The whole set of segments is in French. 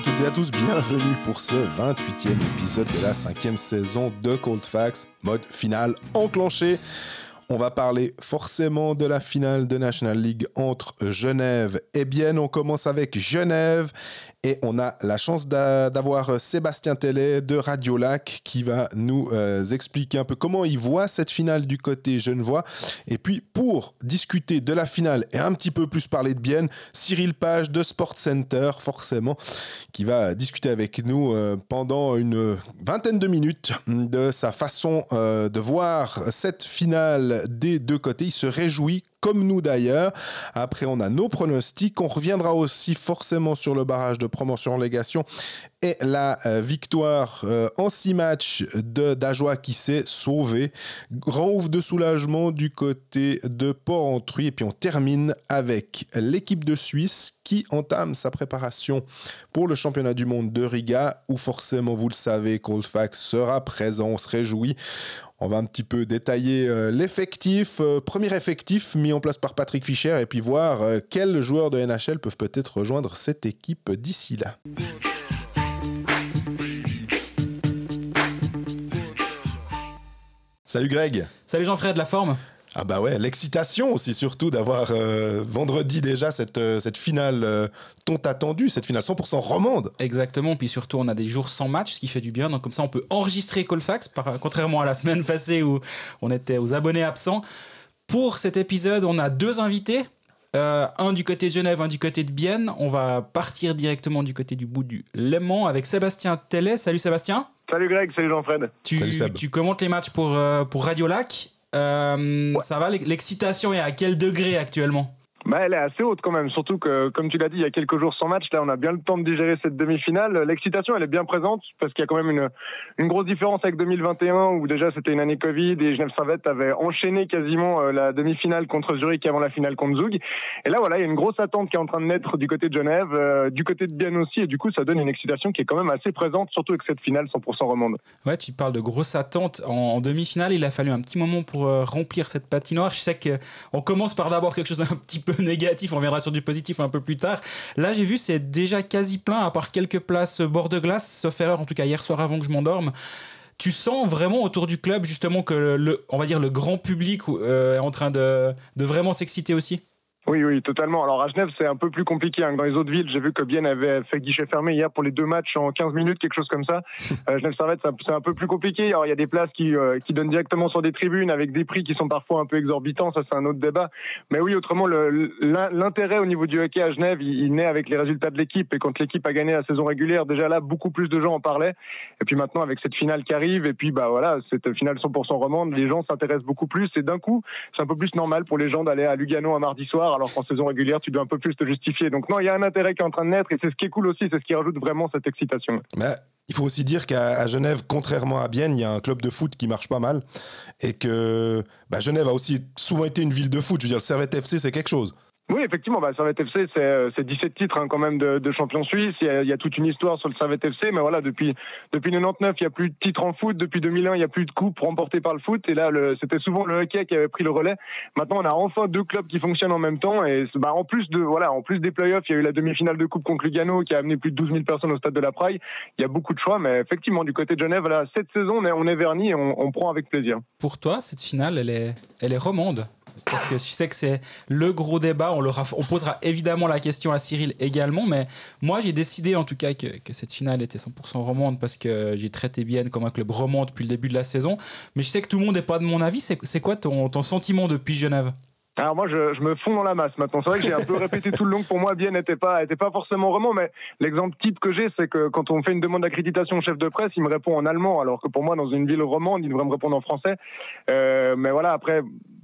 à toutes et à tous, bienvenue pour ce 28e épisode de la cinquième saison de Cold Facts, mode final enclenché. On va parler forcément de la finale de National League entre Genève et Bienne. On commence avec Genève et on a la chance d'avoir Sébastien Tellet de Radio Lac qui va nous euh, expliquer un peu comment il voit cette finale du côté genevois. Et puis pour discuter de la finale et un petit peu plus parler de Bienne, Cyril Page de Sport Center, forcément, qui va discuter avec nous euh, pendant une vingtaine de minutes de sa façon euh, de voir cette finale des deux côtés. Il se réjouit comme nous d'ailleurs. Après, on a nos pronostics. On reviendra aussi forcément sur le barrage de promotion-légation et la euh, victoire euh, en six matchs de d'Ajoie qui s'est sauvé. Grand ouf de soulagement du côté de Port-Entruy. Et puis on termine avec l'équipe de Suisse qui entame sa préparation pour le championnat du monde de Riga, où forcément, vous le savez, Coldfax sera présent. On se réjouit. On va un petit peu détailler euh, l'effectif, euh, premier effectif mis en place par Patrick Fischer, et puis voir euh, quels joueurs de NHL peuvent peut-être rejoindre cette équipe d'ici là. Salut Greg. Salut Jean-Fred, la forme? Ah bah ouais, l'excitation aussi surtout d'avoir euh, vendredi déjà cette, euh, cette finale euh, tant attendue, cette finale 100% romande. Exactement, puis surtout on a des jours sans match, ce qui fait du bien, donc comme ça on peut enregistrer Colfax, par, contrairement à la semaine passée où on était aux abonnés absents. Pour cet épisode, on a deux invités, un du côté de Genève, un du côté de Bienne. On va partir directement du côté du bout du Léman avec Sébastien Tellet. Salut Sébastien. Salut Greg, salut Jean-Fred. Tu, tu commentes les matchs pour, pour Radio Lac. Euh, ça va, l'excitation est à quel degré actuellement? Bah, elle est assez haute quand même, surtout que, comme tu l'as dit, il y a quelques jours sans match, là on a bien le temps de digérer cette demi-finale. L'excitation, elle est bien présente, parce qu'il y a quand même une, une grosse différence avec 2021, où déjà c'était une année Covid, et Genève Servette avait enchaîné quasiment euh, la demi-finale contre Zurich avant la finale contre Zug. Et là voilà, il y a une grosse attente qui est en train de naître du côté de Genève, euh, du côté de Bienne aussi, et du coup ça donne une excitation qui est quand même assez présente, surtout avec cette finale 100% romande. Ouais, tu parles de grosse attente en, demi-finale, il a fallu un petit moment pour euh, remplir cette patinoire. Je sais qu'on commence par d'abord quelque chose d'un petit peu négatif, on reviendra sur du positif un peu plus tard. Là, j'ai vu, c'est déjà quasi plein, à part quelques places bord de glace, sauf erreur, en tout cas hier soir avant que je m'endorme. Tu sens vraiment autour du club, justement, que le, on va dire, le grand public euh, est en train de, de vraiment s'exciter aussi? Oui, oui, totalement. Alors à Genève, c'est un peu plus compliqué. Hein. Dans les autres villes, j'ai vu que Bienne avait fait guichet fermé hier pour les deux matchs en 15 minutes, quelque chose comme ça. Euh, Genève Servette, c'est un peu plus compliqué. Alors il y a des places qui, euh, qui donnent directement sur des tribunes avec des prix qui sont parfois un peu exorbitants. Ça, c'est un autre débat. Mais oui, autrement, l'intérêt au niveau du hockey à Genève, il, naît avec les résultats de l'équipe. Et quand l'équipe a gagné la saison régulière, déjà là, beaucoup plus de gens en parlaient. Et puis maintenant, avec cette finale qui arrive, et puis bah voilà, cette finale 100% romande, les gens s'intéressent beaucoup plus. Et d'un coup, c'est un peu plus normal pour les gens d'aller à Lugano un mardi soir, alors qu'en saison régulière tu dois un peu plus te justifier. Donc non, il y a un intérêt qui est en train de naître et c'est ce qui est cool aussi, c'est ce qui rajoute vraiment cette excitation. Mais il faut aussi dire qu'à Genève, contrairement à Bienne, il y a un club de foot qui marche pas mal et que bah, Genève a aussi souvent été une ville de foot. Je veux dire, le Servette FC, c'est quelque chose. Oui, effectivement, bah, Servette FC, c'est 17 euh, titres hein, quand même de, de champion suisse. Il y, a, il y, a, toute une histoire sur le Servette FC, mais voilà, depuis depuis 99, il y a plus de titres en foot. Depuis 2001, il y a plus de coupes remportées par le foot. Et là, c'était souvent le hockey qui avait pris le relais. Maintenant, on a enfin deux clubs qui fonctionnent en même temps. Et bah, en plus de voilà, en plus des playoffs, il y a eu la demi-finale de coupe contre Lugano qui a amené plus de 12 000 personnes au stade de la Praille. Il y a beaucoup de choix, mais effectivement, du côté de Genève, voilà, cette saison, on est, on est verni et on, on prend avec plaisir. Pour toi, cette finale, elle est elle est romande? Parce que je sais que c'est le gros débat. On, posera évidemment la question à Cyril également, mais moi j'ai décidé en tout cas que, cette finale était 100% romande parce que j'ai traité bien comme un club romand depuis le début de la saison. Mais je sais que tout le monde n'est pas de mon avis. C'est quoi ton, sentiment depuis Genève? Alors moi, je, me fonds dans la masse maintenant. C'est vrai que j'ai un peu répété tout le long. Pour moi, Bien n'était pas, forcément romand, mais l'exemple type que j'ai, c'est que quand on fait une demande d'accréditation au chef de presse, il me répond en allemand, alors que pour moi, dans une ville romande, il devrait me répondre en français. Euh, mais voilà, après,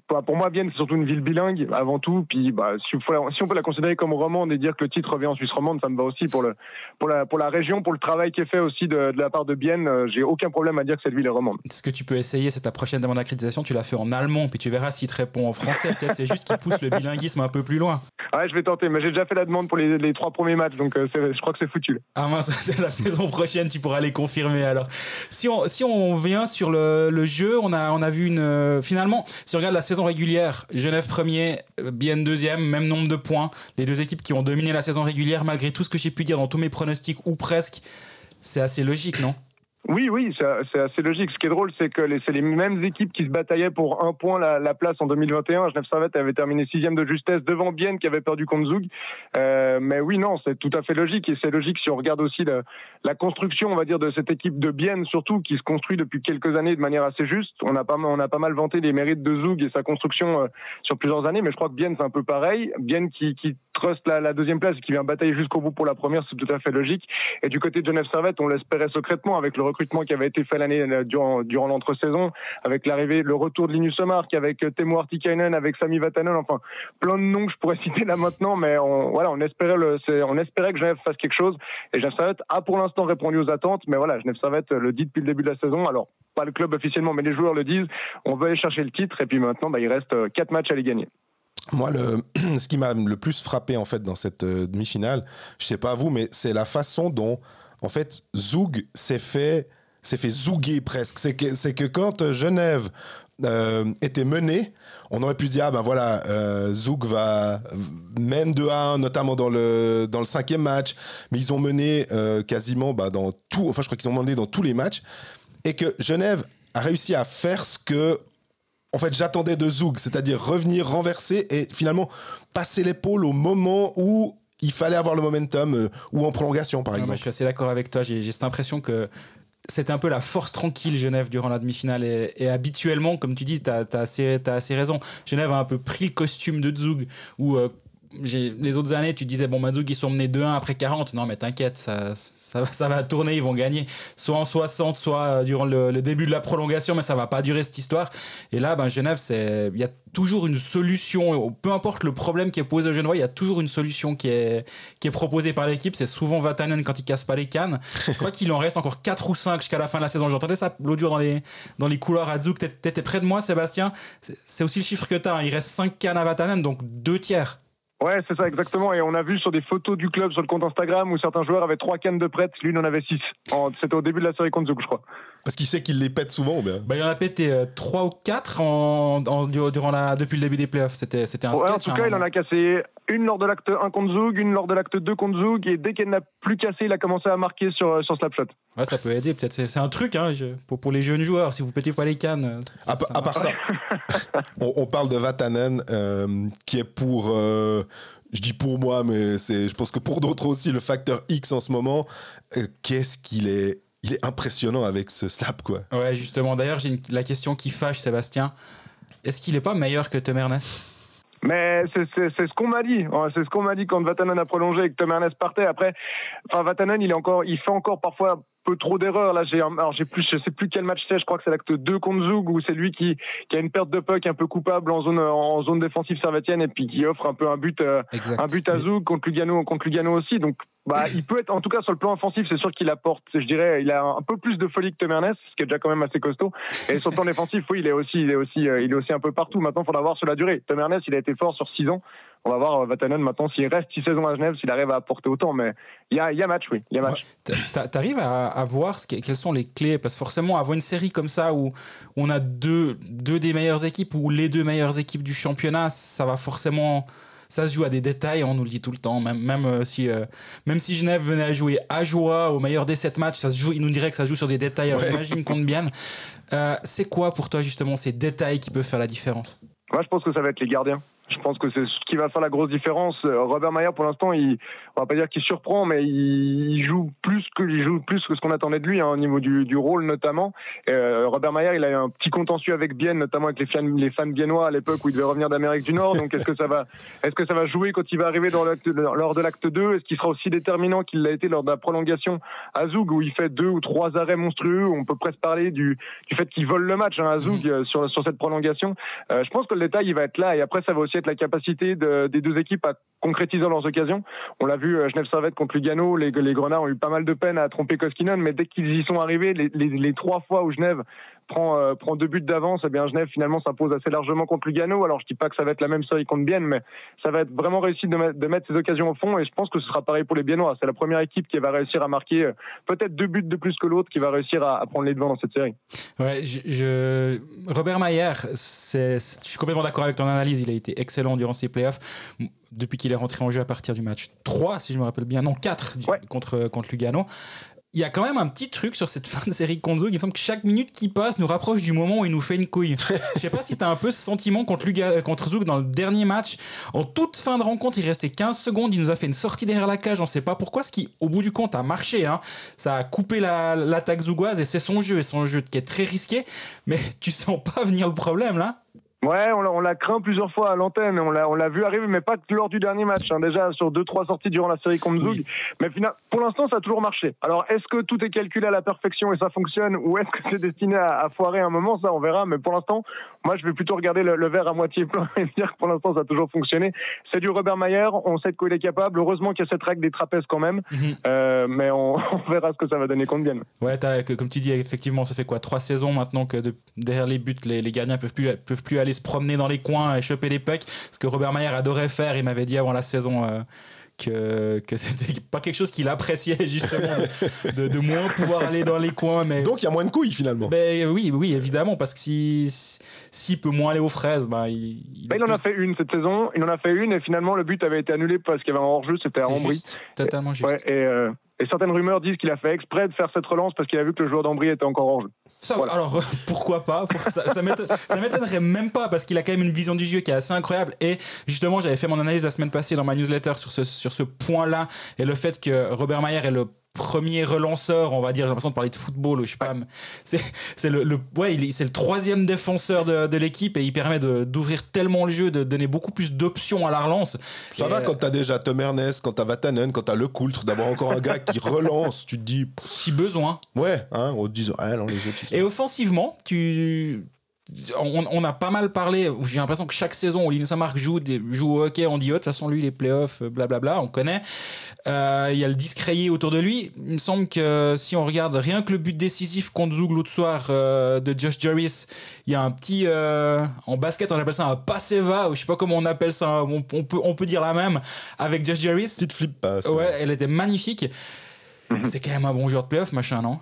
pour moi, Vienne, c'est surtout une ville bilingue avant tout. Puis, bah, si, on peut la considérer comme romande et dire que le titre revient en Suisse romande, ça me va aussi pour le pour la pour la région, pour le travail qui est fait aussi de, la part de Bienne. Euh, j'ai aucun problème à dire que cette ville est romande. Ce que tu peux essayer, c'est ta prochaine demande d'accréditation, tu l'as fait en allemand, puis tu verras s'il te répond en français. Peut-être c'est juste qu'il pousse le bilinguisme un peu plus loin. Ouais, je vais tenter, mais j'ai déjà fait la demande pour les, trois premiers matchs, donc euh, je crois que c'est foutu. Ah mince, c'est la saison prochaine, tu pourras les confirmer alors. Si on, si on vient sur le, le jeu, on a, on a vu une. Euh, finalement, si on regarde la saison régulière, Genève premier, Bien deuxième, même nombre de points. Les deux équipes qui ont dominé la saison régulière, malgré tout ce que j'ai pu dire dans tous mes pronostics, ou presque, c'est assez logique, non? Oui, oui, c'est assez logique. Ce qui est drôle, c'est que c'est les mêmes équipes qui se bataillaient pour un point la, place en 2021. Genève Servette avait terminé sixième de justesse devant Bienne qui avait perdu contre Zug. Euh, mais oui, non, c'est tout à fait logique. Et c'est logique si on regarde aussi la, construction, on va dire, de cette équipe de Bienne, surtout, qui se construit depuis quelques années de manière assez juste. On a pas, on a pas mal vanté les mérites de Zug et sa construction euh, sur plusieurs années, mais je crois que Bienne, c'est un peu pareil. Bienne qui, qui trust la, deuxième place et qui vient batailler jusqu'au bout pour la première, c'est tout à fait logique. Et du côté de Genève Servette, on l'espérait secrètement avec le recrutement qui avait été fait l'année euh, durant, durant l'entre-saison, avec l'arrivée, le retour de Linus Omark, avec euh, Temo Artikainen, avec Sami Vatanen, enfin plein de noms que je pourrais citer là maintenant, mais on, voilà, on espérait on espérait que Genève fasse quelque chose. Et Genève Servette a pour l'instant répondu aux attentes, mais voilà, Genève Servette le dit depuis le début de la saison. Alors pas le club officiellement, mais les joueurs le disent. On veut aller chercher le titre et puis maintenant, bah, il reste euh, quatre matchs à les gagner. Moi, ce qui m'a le plus frappé en fait dans cette demi-finale, je sais pas vous, mais c'est la façon dont en fait Zoug s'est fait s'est fait presque. C'est que, c'est que quand euh, Genève euh, était menée, on aurait pu se dire, ah ben voilà, euh, Zoug va mène 2-1, notamment dans le, dans le cinquième match, mais ils ont mené euh, quasiment bah, dans tout, enfin je crois qu'ils ont mené dans tous les matchs, et que Genève a réussi à faire ce que en fait, j'attendais de Zoug, c'est-à-dire revenir renverser et finalement passer l'épaule au moment où il fallait avoir le momentum ou en prolongation, par exemple. je suis assez d'accord avec toi. J'ai cette impression que c'était un peu la force tranquille Genève durant la demi-finale et, habituellement comme tu dis tu as, assez, assez raison Genève a un peu pris le costume de Zug où euh, les autres années, tu disais, bon, Mazoug, ils sont menés 2-1 après 40. Non, mais t'inquiète, ça, ça, va tourner, ils vont gagner. Soit en 60, soit euh, durant le, début de la prolongation, mais ça va pas durer cette histoire. Et là, ben, Genève, il y a toujours une solution. Peu importe le problème qui est posé au Genevois, il y a toujours une solution qui est, qui est proposée par l'équipe. C'est souvent Vatanen quand il casse pas les cannes. Je crois qu'il en reste encore 4 ou 5 jusqu'à la fin de la saison. J'entendais ça l'autre jour dans les, dans les couloirs à Zouk. T'étais près de moi, Sébastien. C'est aussi le chiffre que tu as. Hein. Il reste 5 cannes à Vatanen, donc 2 tiers. Ouais, c'est ça exactement. Et on a vu sur des photos du club sur le compte Instagram où certains joueurs avaient trois cannes de prête, lui il en avait six. C'était au début de la série contre Zouk, je crois. Parce qu'il sait qu'il les pète souvent ou bien bah, Il en a pété euh, trois ou quatre en, durant la, depuis le début des playoffs. C'était un ouais, En tout cas, hein. il en a cassé une lors de l'acte 1 contre Zoug, une lors de l'acte 2 contre Zoug, et dès qu'elle n'a plus cassé, il a commencé à marquer sur, sur Slapshot. Ouais, ça peut aider, peut-être. C'est un truc hein, pour, pour les jeunes joueurs, si vous pétez pas les cannes. Euh, à, part ça, on, parle de Vatanen, euh, qui est pour je dis pour moi, mais c'est, je pense que pour d'autres aussi, le facteur X en ce moment, euh, qu'est-ce qu'il est, il est impressionnant avec ce slap, quoi. Ouais, justement. D'ailleurs, j'ai la question qui fâche, Sébastien. Est-ce qu'il est pas meilleur que Tom Ernest? Mais c'est ce qu'on m'a dit. C'est ce qu'on m'a dit quand Vatanen a prolongé et que Tom Ernest partait. Après, enfin Vatanen, il est encore, il fait encore parfois peu trop d'erreurs. Là, j'ai, alors j'ai plus, je sais plus quel match c'est. Je crois que c'est l'acte 2 contre Zug où c'est lui qui, qui a une perte de puck un peu coupable en zone, en zone défensive servetienne et puis qui offre un peu un but, euh, un but à Zug contre Lugano, contre Lugano aussi. Donc, bah, il peut être, en tout cas, sur le plan offensif, c'est sûr qu'il apporte, je dirais, il a un peu plus de folie que Tom Ernest, ce qui est déjà quand même assez costaud. Et sur le plan défensif, oui, il est aussi, il est aussi, euh, il est aussi un peu partout. Maintenant, il faudra voir sur la durée. Tom Ernest, il a été fort sur 6 ans on va voir euh, Vatanen maintenant s'il reste 6 saisons à Genève, s'il arrive à apporter autant. Mais il y a, y a, match, oui. Il y a match. T'arrives à, à, voir ce quelles sont les clés? Parce que forcément, avoir une série comme ça où on a deux, deux des meilleures équipes ou les deux meilleures équipes du championnat, ça va forcément ça se joue à des détails, on nous le dit tout le temps. Même, même, euh, si, euh, même si Genève venait à jouer à joie au meilleur des sept matchs, ça se joue, il nous dirait que ça se joue sur des détails. Alors imagine compte bien. c'est quoi pour toi justement ces détails qui peuvent faire la différence? Moi, je pense que ça va être les gardiens. Je pense que c'est ce qui va faire la grosse différence. Robert Mayer, pour l'instant, il, on va pas dire qu'il surprend, mais il, joue plus que il joue plus que ce qu'on attendait de lui hein, au niveau du, du rôle notamment. Euh, Robert Mayer, il a eu un petit contentieux avec Bienne, notamment avec les fans, les fans biennois à l'époque où il devait revenir d'Amérique du Nord. Donc est-ce que ça va, est-ce que ça va jouer quand il va arriver dans lors de l'acte 2 Est-ce qu'il sera aussi déterminant qu'il l'a été lors de la prolongation à Zoug où il fait deux ou trois arrêts monstrueux? On peut presque parler du, du fait qu'il vole le match hein, à Zoug mhm. euh, sur, sur cette prolongation. Euh, je pense que le détail il va être là et après ça va aussi être la capacité de, des deux équipes à concrétiser leurs occasions. On l'a vu, euh, Genève Servette contre Lugano, les, les Grenats ont eu pas mal de peine à tromper Koskinen, mais dès qu'ils y sont arrivés, les trois fois où Genève prend, euh, prend deux buts d'avance, et eh bien Genève finalement s'impose assez largement contre Lugano. Alors je dis pas que ça va être la même série contre Bienne, mais ça va être vraiment réussi de, mettre, de mettre ces occasions au fond et je pense que ce sera pareil pour les Biennois. C'est la première équipe qui va réussir à marquer peut-être deux buts de plus que l'autre qui va réussir à, prendre les devants dans cette série. Ouais, je, Robert Mayer, je suis complètement d'accord avec ton analyse. Il a été excellent durant ces playoffs depuis qu'il est rentré en jeu à partir du match 3, si je me rappelle bien, non 4 contre, contre Lugano il y a quand même un petit truc sur cette fin de série Zug. Il me semble que chaque minute qui passe nous rapproche du moment où il nous fait une couille. Je sais pas si tu as un peu ce sentiment contre, Luga, contre Zug dans le dernier match. En toute fin de rencontre, il restait 15 secondes. Il nous a fait une sortie derrière la cage. On sait pas pourquoi. Ce qui, au bout du compte, a marché. Hein. Ça a coupé l'attaque zougoise et c'est son jeu. Et son jeu qui est très risqué. Mais tu sens pas venir le problème là Ouais, on l'a craint plusieurs fois à l'antenne. On l'a, vu arriver, mais pas lors du dernier match. Hein. Déjà sur deux, trois sorties durant la série contre Zug. Mais pour l'instant, ça a toujours marché. Alors, est-ce que tout est calculé à la perfection et ça fonctionne, ou est-ce que c'est destiné à, foirer un moment? Ça, on verra. Mais pour l'instant, moi, je vais plutôt regarder le, verre à moitié plein et dire que pour l'instant, ça a toujours fonctionné. C'est du Robert Mayer. On sait de quoi il est capable. Heureusement qu'il y a cette règle des trapèzes quand même. Mhm. Euh, mais on, verra ce que ça va donner contre bien. Ouais, comme tu dis, effectivement, ça fait quoi? Trois saisons maintenant que derrière les buts, les, les gardiens peuvent plus, peuvent plus aller se promener dans les coins et choper les pucks. Ce que Robert Mayer adorait faire, il m'avait dit avant la saison. Euh, que, que c'était pas quelque chose qu'il appréciait justement de, de, moins pouvoir aller dans les coins mais donc il y a moins de couilles finalement ben, oui oui évidemment parce que s'il si, peut moins aller aux fraises ben, il, il, ben, il en a fait une cette saison il en a fait une et finalement le but avait été annulé parce qu'il y avait un hors-jeu c'était à Ambry totalement juste ouais, et, euh, et certaines rumeurs disent qu'il a fait exprès de faire cette relance parce qu'il a vu que le joueur d'Ambry était encore hors jeu. Alors pourquoi pas Ça, ça m'étonnerait même pas parce qu'il a quand même une vision du jeu qui est assez incroyable. Et justement, j'avais fait mon analyse la semaine passée dans ma newsletter sur ce, sur ce point-là et le fait que Robert Mayer est le premier relanceur, on va dire, j'ai l'impression de parler de football, je sais pas, c'est le, le, ouais, c'est le troisième défenseur de, de l'équipe et il permet d'ouvrir tellement le jeu, de donner beaucoup plus d'options à la relance. Ça va quand t'as déjà Tom Ernest, quand t'as Vatanen, quand t'as Le Coultre, d'avoir encore un gars qui relance, tu te dis. Si besoin. Ouais, hein, on te dit, ah, non, les autres. Et offensivement, tu on, a pas mal parlé. J'ai l'impression que chaque saison, Olivier Saint-Marc joue, joue au hockey, on dit, oh, de toute façon, lui, les playoffs, euh, blablabla, on connaît. Euh, il y a le discréé autour de lui. Il me semble que si on regarde rien que le but décisif contre Zoug l'autre soir euh, de Josh Jarvis, il y a un petit. en basket, on appelle ça un passeva, ou je sais pas comment on appelle ça, on, peut, on peut dire la même, avec Josh Jarvis. Petite flip pass. Ouais, elle était magnifique. Mhm. C'est quand même un bon joueur de playoff, machin, non?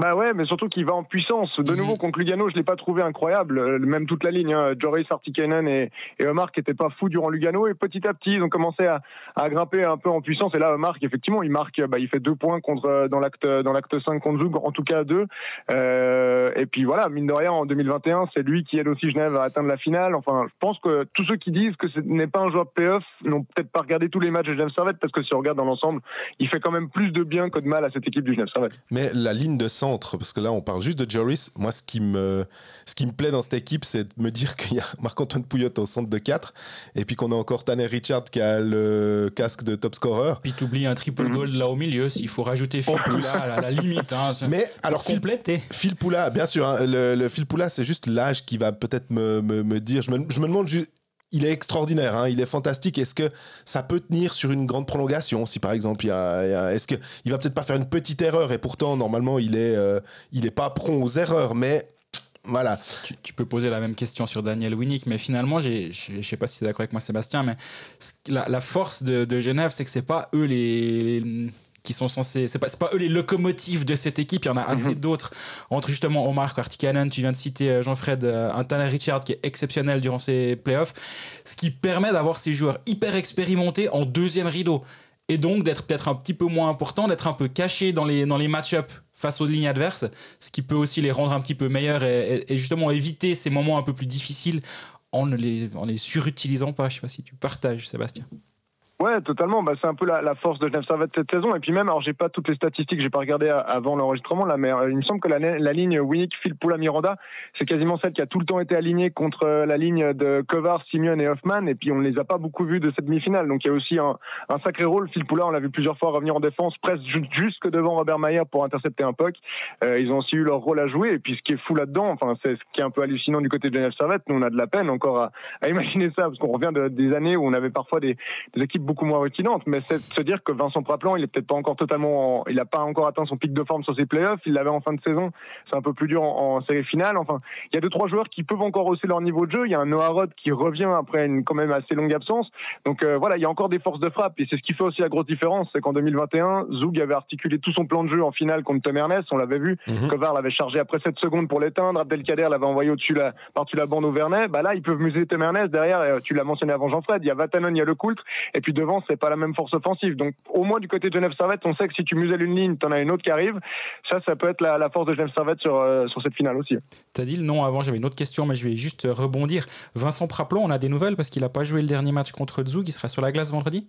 Bah ouais, mais surtout qu'il va en puissance. De nouveau, mhm. contre Lugano, je l'ai pas trouvé incroyable. Euh, même toute la ligne, hein. Joris, Artikainen et, et Omar qui étaient pas fous durant Lugano. Et petit à petit, ils ont commencé à, à grimper un peu en puissance. Et là, Omar, effectivement, il marque, bah, il fait deux points contre euh, dans l'acte dans l'acte 5 contre Zug, en tout cas deux. Euh, et puis voilà, mine de rien, en 2021, c'est lui qui aide aussi Genève à atteindre la finale. Enfin, je pense que tous ceux qui disent que ce n'est pas un joueur de playoff n'ont peut-être pas regardé tous les matchs de Genève Servette parce que si on regarde dans l'ensemble, il fait quand même plus de bien que de mal à cette équipe du Genève Servette. Mais la ligne de parce que là, on parle juste de Joris. Moi, ce qui me, ce qui me plaît dans cette équipe, c'est de me dire qu'il y a Marc-Antoine Pouillot au centre de 4, et puis qu'on a encore Tanner Richard qui a le casque de top scorer. Puis tu oublies un triple mhm. goal là au milieu, s'il faut rajouter Phil Poula à la, limite. Hein, Mais alors, Phil, Phil Poula, bien sûr, hein, le, le, Phil Poula, c'est juste l'âge qui va peut-être me, me, me, dire. Je me, je me demande juste il est extraordinaire, hein, il est fantastique. Est-ce que ça peut tenir sur une grande prolongation Si par exemple, il y a, est-ce que il va peut-être pas faire une petite erreur et pourtant normalement il est, euh, il est pas prompt aux erreurs, mais voilà. Tu, peux poser la même question sur Daniel Winnick, mais finalement, je ne sais pas si tu es d'accord avec moi, Sébastien, mais la, force de, Genève, c'est que c'est pas eux les, qui sont censés. C'est pas, pas eux les locomotives de cette équipe, il y en a assez mhm. d'autres. Entre justement Omar Kartikanen, tu viens de citer euh, Jean-Fred, euh, un Tanner Richard qui est exceptionnel durant ces playoffs, ce qui permet d'avoir ces joueurs hyper expérimentés en deuxième rideau. Et donc d'être peut-être un petit peu moins important, d'être un peu caché dans les, dans les match-ups face aux lignes adverses, ce qui peut aussi les rendre un petit peu meilleurs et, justement éviter ces moments un peu plus difficiles en ne les, en les surutilisant pas. Je sais pas si tu partages, Sébastien. Ouais, totalement. Bah, c'est un peu la, la force de Genève Servette cette saison. Et puis même, alors j'ai pas toutes les statistiques, j'ai pas regardé avant l'enregistrement là, mais euh, il me semble que la, la ligne Winnick, Phil Poula, Miranda, c'est quasiment celle qui a tout le temps été alignée contre euh, la ligne de Kovar, Simeon et Hoffman. Et puis on les a pas beaucoup vus de cette demi-finale. Donc il y a aussi un, un sacré rôle. Phil Poula, on l'a vu plusieurs fois revenir en défense, presque jusque devant Robert Mayer pour intercepter un puck. Euh, ils ont aussi eu leur rôle à jouer. Et puis ce qui est fou là-dedans, enfin c'est ce qui est un peu hallucinant du côté de Genève Servette, nous on a de la peine encore à, à imaginer ça parce qu'on revient de, des années où on avait parfois des équipes beaucoup moins rutinante, mais c'est de se dire que Vincent Praplan, il est peut-être pas encore totalement, il n'a pas encore atteint son pic de forme sur ses playoffs, il l'avait en fin de saison, c'est un peu plus dur en, série finale. Enfin, il y a deux trois joueurs qui peuvent encore hausser leur niveau de jeu. Il y a un Noah Rod qui revient après une quand même assez longue absence. Donc euh, voilà, il y a encore des forces de frappe et c'est ce qui fait aussi la grosse différence, c'est qu'en 2021, Zoug avait articulé tout son plan de jeu en finale contre Tom Ernest, on l'avait vu. Mm l'avait chargé après 7 secondes pour l'éteindre, Abdelkader l'avait envoyé au-dessus la, par-dessus la bande au Vernet. Bah là, ils peuvent muser Tom Ernest derrière. Euh, tu l'as mentionné avant Jean-Fred. Il y a Vatanen, il y a le Coultre, et puis devant, c'est pas la même force offensive. Donc au moins du côté de Genève Servette, on sait que si tu muselles une ligne, t'en as une autre qui arrive. Ça, ça peut être la, force de Genève Servette sur, euh, sur cette finale aussi. T'as dit le nom avant, j'avais une autre question, mais je vais juste rebondir. Vincent Praplon, on a des nouvelles parce qu'il n'a pas joué le dernier match contre Zug. Il sera sur la glace vendredi?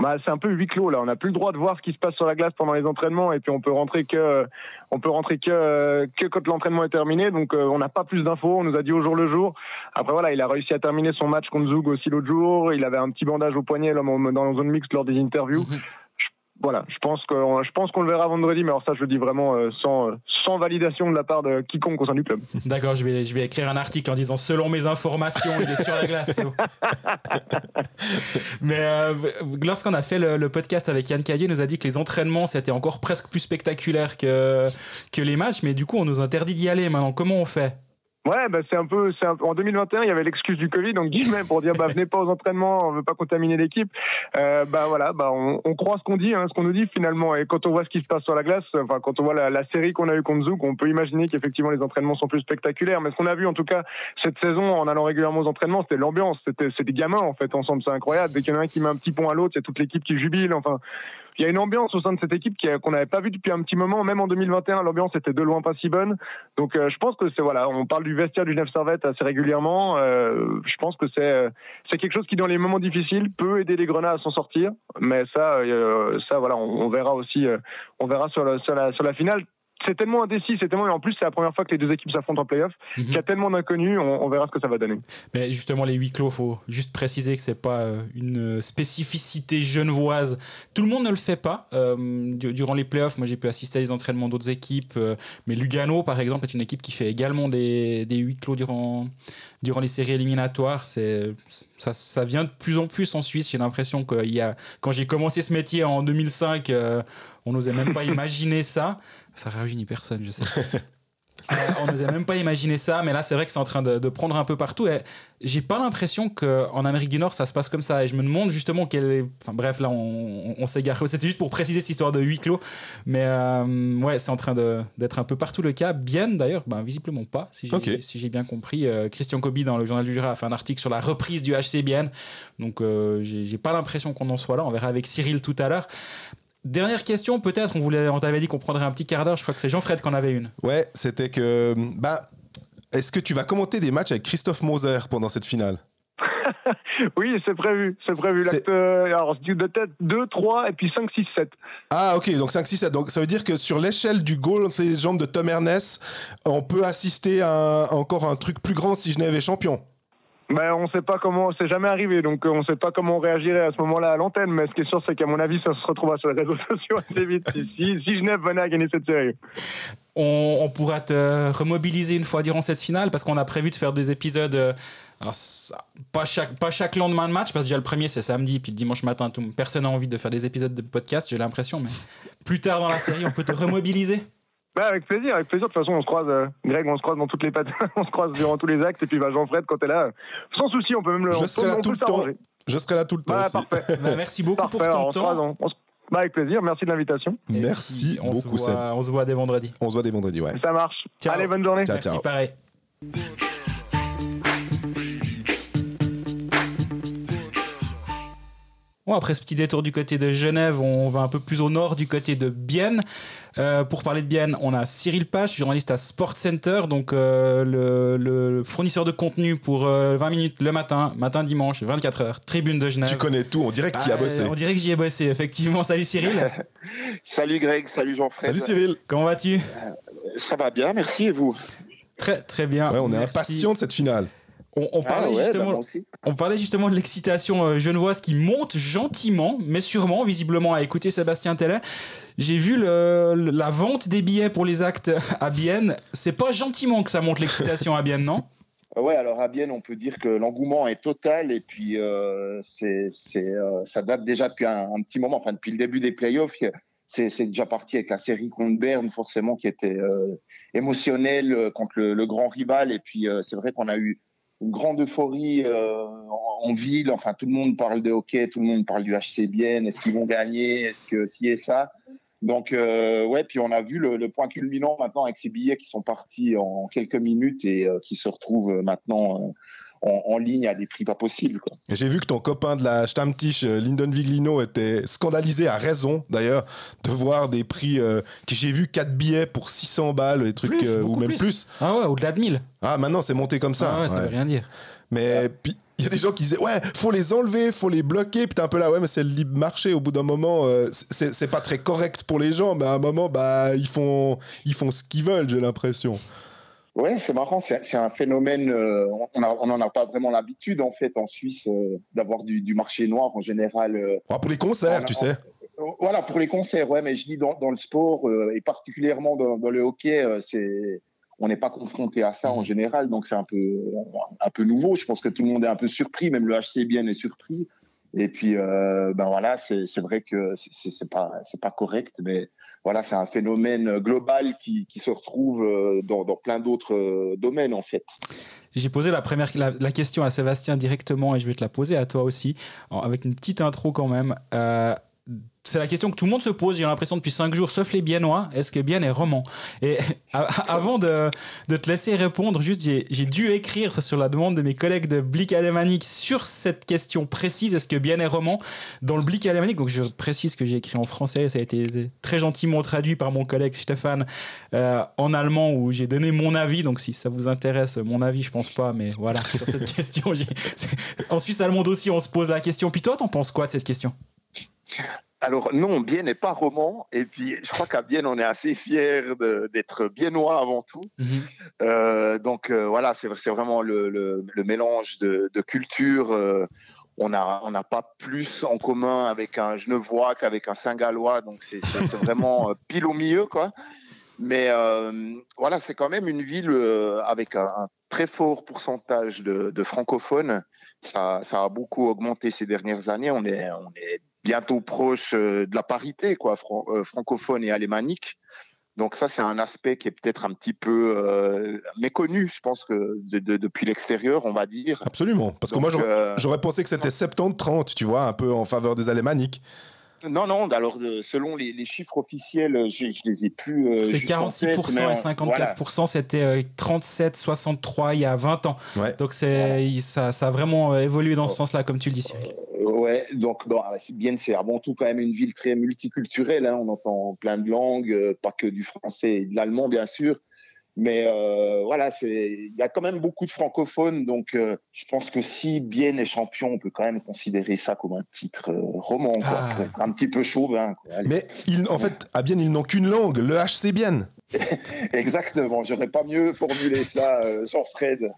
Bah, c'est un peu huis clos là. On n'a plus le droit de voir ce qui se passe sur la glace pendant les entraînements et puis on peut rentrer que, on peut rentrer que, que quand l'entraînement est terminé. Donc euh, on n'a pas plus d'infos. On nous a dit au jour le jour. Après voilà, il a réussi à terminer son match contre Zug aussi l'autre jour. Il avait un petit bandage au poignet là, dans la zone mixte lors des interviews. Voilà, je pense que je pense qu'on le verra vendredi, mais alors ça je le dis vraiment euh, sans sans validation de la part de quiconque au sein du club. D'accord, je vais je vais écrire un article en disant selon mes informations, il est sur la glace. mais euh, lorsqu'on a fait le, podcast avec Yann Caillé, nous a dit que les entraînements c'était encore presque plus spectaculaire que que les matchs, mais du coup on nous interdit d'y aller. Maintenant, comment on fait? Ouais, bah c'est un peu, c'est en 2021, il y avait l'excuse du Covid, donc guillemets pour dire bah venez pas aux entraînements, on veut pas contaminer l'équipe. Euh, bah voilà, bah on, on croit ce qu'on dit, hein, ce qu'on nous dit finalement, et quand on voit ce qui se passe sur la glace, enfin quand on voit la, la série qu'on a eu contre Zouk, on peut imaginer qu'effectivement les entraînements sont plus spectaculaires. Mais ce qu'on a vu en tout cas cette saison en allant régulièrement aux entraînements, c'était l'ambiance, c'était c'est des gamins en fait ensemble, c'est incroyable. Dès qu'il y a un qui met un petit pont à l'autre, il y a toute l'équipe qui jubile. Enfin, il y a une ambiance au sein de cette équipe qu'on n'avait pas vue depuis un petit moment. Même en 2021, l'ambiance était de loin pas si bonne. Donc, euh, je pense que c'est voilà, on parle du vestiaire du Genève Servette assez régulièrement. Euh, je pense que c'est euh, c'est quelque chose qui, dans les moments difficiles, peut aider les Grenats à s'en sortir. Mais ça, ça voilà, on, verra aussi, on verra sur sur la, sur la finale c'est tellement indécis, c'est tellement, et en plus, c'est la première fois que les deux équipes s'affrontent en playoff, mhm. qu'il y a tellement d'inconnus, on, verra ce que ça va donner. Mais justement, les huis clos, faut juste préciser que c'est pas euh, une spécificité genevoise. Tout le monde ne le fait pas. Euh, durant les playoffs, moi, j'ai pu assister à des entraînements d'autres équipes, euh, mais Lugano, par exemple, est une équipe qui fait également des, des huis clos durant, durant les séries éliminatoires. C'est, ça, ça vient de plus en plus en Suisse. J'ai l'impression que y a, quand j'ai commencé ce métier en 2005, on n'osait même pas imaginer ça. Ça réunit personne, je sais. Euh, on n'osait même pas imaginer ça, mais là c'est vrai que c'est en train de, prendre un peu partout. Et j'ai pas l'impression qu'en Amérique du Nord ça se passe comme ça. Et je me demande justement quel est. Enfin bref, là on, on s'égare. C'était juste pour préciser cette histoire de huis clos. Mais euh, ouais, c'est en train d'être un peu partout le cas. Bien d'ailleurs, ben, visiblement pas, si j'ai si bien compris. Euh, Christian Kobi dans le Journal du Jura a fait un article sur la reprise du HCBN. Donc j'ai pas l'impression qu'on en soit là. On verra avec Cyril tout à l'heure. Dernière question, peut-être, on, voulait, on t'avait dit qu'on prendrait un petit quart d'heure, je crois que c'est Jean-Fred qu'on avait une. Ouais, c'était que. Bah, Est-ce que tu vas commenter des matchs avec Christophe Moser pendant cette finale? Oui, c'est prévu. C'est prévu. Euh, alors, de tête 2, 3 et puis 5, 6, 7. Ah, ok. Donc 5, 6, 7. Donc ça veut dire que sur l'échelle du goal entre les jambes de Tom Ernest, on peut assister à, encore un truc plus grand si Genève est champion? Ben, on sait pas comment, c'est jamais arrivé, donc euh, on sait pas comment on réagirait à ce moment-là à l'antenne, mais ce qui est sûr, c'est qu'à mon avis, ça se retrouvera sur les réseaux sociaux assez vite si, Genève venait à gagner cette série. On, pourra te remobiliser une fois durant cette finale, parce qu'on a prévu de faire des épisodes, euh, pas, chaque, pas chaque lendemain de match, parce que déjà le premier c'est samedi, puis le dimanche matin, tout, personne n'a envie de faire des épisodes de podcast, j'ai l'impression, mais plus tard dans la série, on peut te remobiliser. Bah avec plaisir, avec plaisir. De toute façon, on se croise, euh, Greg, on se croise dans toutes les pattes, on se croise durant tous les actes. Et puis, bah, Jean-Fred, quand t'es là, sans souci, on peut même le. Je serai là tout le temps. Je serai là tout le temps. Bah, parfait. Bah, merci beaucoup pour ton temps. bah, avec plaisir. Merci de l'invitation. Merci beaucoup, Seb. On se voit dès vendredi. On se voit dès vendredi, ouais. Ça marche. Allez, bonne journée. Ciao, merci, pareil. Bon, après ce petit détour du côté de Genève, on va un peu plus au nord du côté de Bienne. Euh, pour parler de Bienne, on a Cyril Pache, journaliste à Sport Center, donc euh, le, fournisseur de contenu pour 20 euh, minutes le matin, matin dimanche, 24 heures, tribune de Genève. Tu connais tout, on dirait que tu y as bossé. On dirait que j'y ai bossé, effectivement. Salut Cyril. salut Greg, salut Jean-Fred. Salut Cyril. Comment vas-tu? Ça va bien, merci et vous? Très très bien. Ouais, on est impatient de cette finale. On, ah parlait justement, bah, on parlait justement de l'excitation euh, genevoise qui monte gentiment, mais sûrement, visiblement, à écouter Sébastien Tellet. J'ai vu la vente des billets pour les actes à Bienne. C'est pas gentiment que ça monte l'excitation à Bienne, non? Ouais, alors à Bienne, on peut dire que l'engouement est total et puis euh, c'est, c'est, euh, ça date déjà depuis un, petit moment, enfin depuis le début des playoffs. C'est, c'est déjà parti avec la série contre Berne, forcément, qui était euh, émotionnelle contre le, le, grand rival. Et puis c'est vrai qu'on a eu une grande euphorie en, en, ville. Enfin, tout le monde parle de hockey, tout le monde parle du HC Bienne. Est-ce qu'ils vont gagner? Est-ce que si et ça? Donc, euh, ouais, puis on a vu le, point culminant maintenant avec ces billets qui sont partis en quelques minutes et euh, qui se retrouvent maintenant euh, en, en, ligne à des prix pas possibles. J'ai vu que ton copain de la Stammtisch, euh, Lyndon Viglino, était scandalisé, à raison d'ailleurs, de voir des prix euh, que j'ai vu 4 billets pour 600 balles, des trucs, plus, ou même plus. plus. Ah ouais, au-delà de 1000. Ah, maintenant c'est monté comme ça. Ah ouais, ça ouais. veut rien dire. Mais puis il y a des gens qui disaient ouais faut les enlever faut les bloquer puis t'es un peu là ouais mais c'est le libre marché au bout d'un moment euh, c'est pas très correct pour les gens mais à un moment bah ils font ils font ce qu'ils veulent j'ai l'impression ouais c'est marrant c'est un phénomène euh, on n'en a pas vraiment l'habitude en fait en Suisse euh, d'avoir du, du, marché noir en général ah, pour les concerts tu sais voilà pour les concerts ouais mais je dis dans, dans le sport et particulièrement dans, dans le hockey c'est on n'est pas confronté à ça en général, donc c'est un peu, un peu nouveau. Je pense que tout le monde est un peu surpris, même le HC bien est surpris. Et puis, euh, ben voilà, c'est vrai que c'est pas c'est pas correct, mais voilà, c'est un phénomène global qui, qui se retrouve dans, dans plein d'autres domaines en fait. J'ai posé la première la, question à Sébastien directement et je vais te la poser à toi aussi, avec une petite intro quand même. Euh, c'est la question que tout le monde se pose, j'ai l'impression depuis 5 jours, sauf les Biennois. Est-ce que Bien est roman? Et avant de, te laisser répondre, juste j'ai dû écrire sur la demande de mes collègues de Blick Alémanique sur cette question précise, est-ce que Bien est roman? Dans le Blick Alémanique, donc je précise que j'ai écrit en français, ça a été très gentiment traduit par mon collègue Stéphane euh, en allemand où j'ai donné mon avis, donc si ça vous intéresse, mon avis, je pense pas, mais voilà, sur cette question. En Suisse allemande aussi, on se pose la question. Puis toi, t'en penses quoi de cette question? Alors non, Bienne n'est pas roman, et puis je crois qu'à Bienne, on est assez fiers d'être biennois avant tout. Mm -hmm. euh, donc euh, voilà, c'est vraiment le, le, le, mélange de, de culture. Euh, on n'a on a pas plus en commun avec un Genevois qu'avec un Saint-Gallois, donc c'est vraiment pile au milieu, quoi. Mais voilà, c'est quand même une ville avec un, un, très fort pourcentage de, de francophones. Ça, ça, a beaucoup augmenté ces dernières années. On est, on est bientôt proche de la parité, quoi, fran francophone et alémanique. Donc ça, c'est un aspect qui est peut-être un petit peu euh, méconnu, je pense que de, de, depuis l'extérieur, on va dire. Absolument, parce Donc, que moi, j'aurais euh, pensé que c'était 70-30, tu vois, un peu en faveur des alémaniques. Non, non, alors selon les, les chiffres officiels, je, je les ai plus. Euh, c'est 46% tête, et 54%, voilà. c'était 37-63 il y a 20 ans. Ouais. Donc c'est voilà. ça, ça a vraiment évolué dans ce sens-là, comme tu le dis, Cyril. Ouais, donc bon, bien c'est avant tout quand même une ville très multiculturelle. Hein, on entend plein de langues, euh, pas que du français et de l'allemand bien sûr, mais euh, voilà, il y a quand même beaucoup de francophones. Donc euh, je pense que si Bienne est champion, on peut quand même considérer ça comme un titre euh, roman, quoi, ah. pour être un petit peu chauvin. Quoi. Mais il, en fait, à Bienne, ils n'ont qu'une langue, le HC Bienne. Exactement, j'aurais pas mieux formulé ça, euh, sans Fred.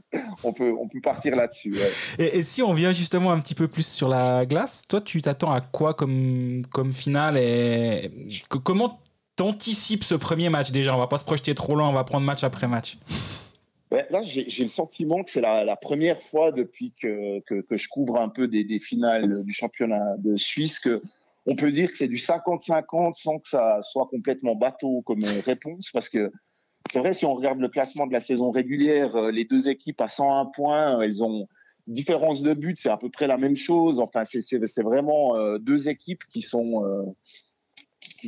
On peut, on peut partir là-dessus. Ouais. Et, et, si on vient justement un petit peu plus sur la glace, toi, tu t'attends à quoi comme, comme finale et comment t'anticipes ce premier match déjà On va pas se projeter trop loin, on va prendre match après match. Là, j'ai le sentiment que c'est la, première fois depuis que, que, je couvre un peu des, finales du championnat de Suisse que on peut dire que c'est du 50-50 sans que ça soit complètement bateau comme réponse parce que c'est vrai, si on regarde le classement de la saison régulière, les deux équipes à 101 points, elles ont différence de but, c'est à peu près la même chose. Enfin, c'est vraiment euh, deux équipes qui sont euh,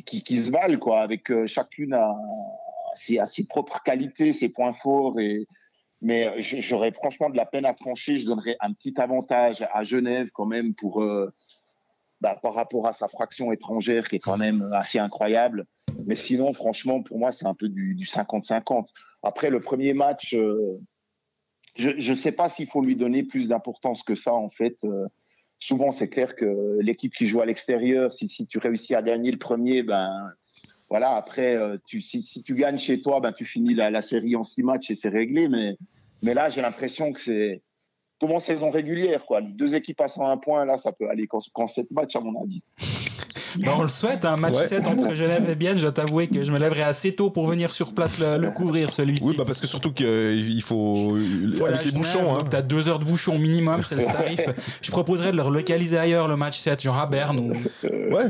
qui, se valent quoi, avec euh, chacune à, ses, à, propres qualités, ses points forts. Et mais j'aurais franchement de la peine à trancher. Je donnerais un petit avantage à Genève quand même pour bah, par rapport à sa fraction étrangère qui est quand même assez incroyable. Mais sinon, franchement, pour moi, c'est un peu du 50-50. Après, le premier match, euh, je ne sais pas s'il faut lui donner plus d'importance que ça, en fait. Souvent, c'est clair que l'équipe qui joue à l'extérieur, si, si, tu réussis à gagner le premier, ben voilà, après, euh, tu, si, si, tu gagnes chez toi, ben tu finis la, la série en six matchs et c'est réglé. Mais, mais là, j'ai l'impression que c'est comme en saison régulière, quoi. Deux équipes à 101 points, là, ça peut aller qu'en 7 matchs, à mon avis. Bah, on le souhaite, un match 7 entre Genève et Bienne. Je dois t'avouer que je me lèverai assez tôt pour venir sur place le, couvrir, celui-ci. Oui, bah parce que surtout qu'il faut. avec les bouchons. Hein. Tu as deux heures de bouchons minimum, c'est le tarif. je proposerais de le relocaliser ailleurs, le match 7, genre à Berne. Ou... Ouais.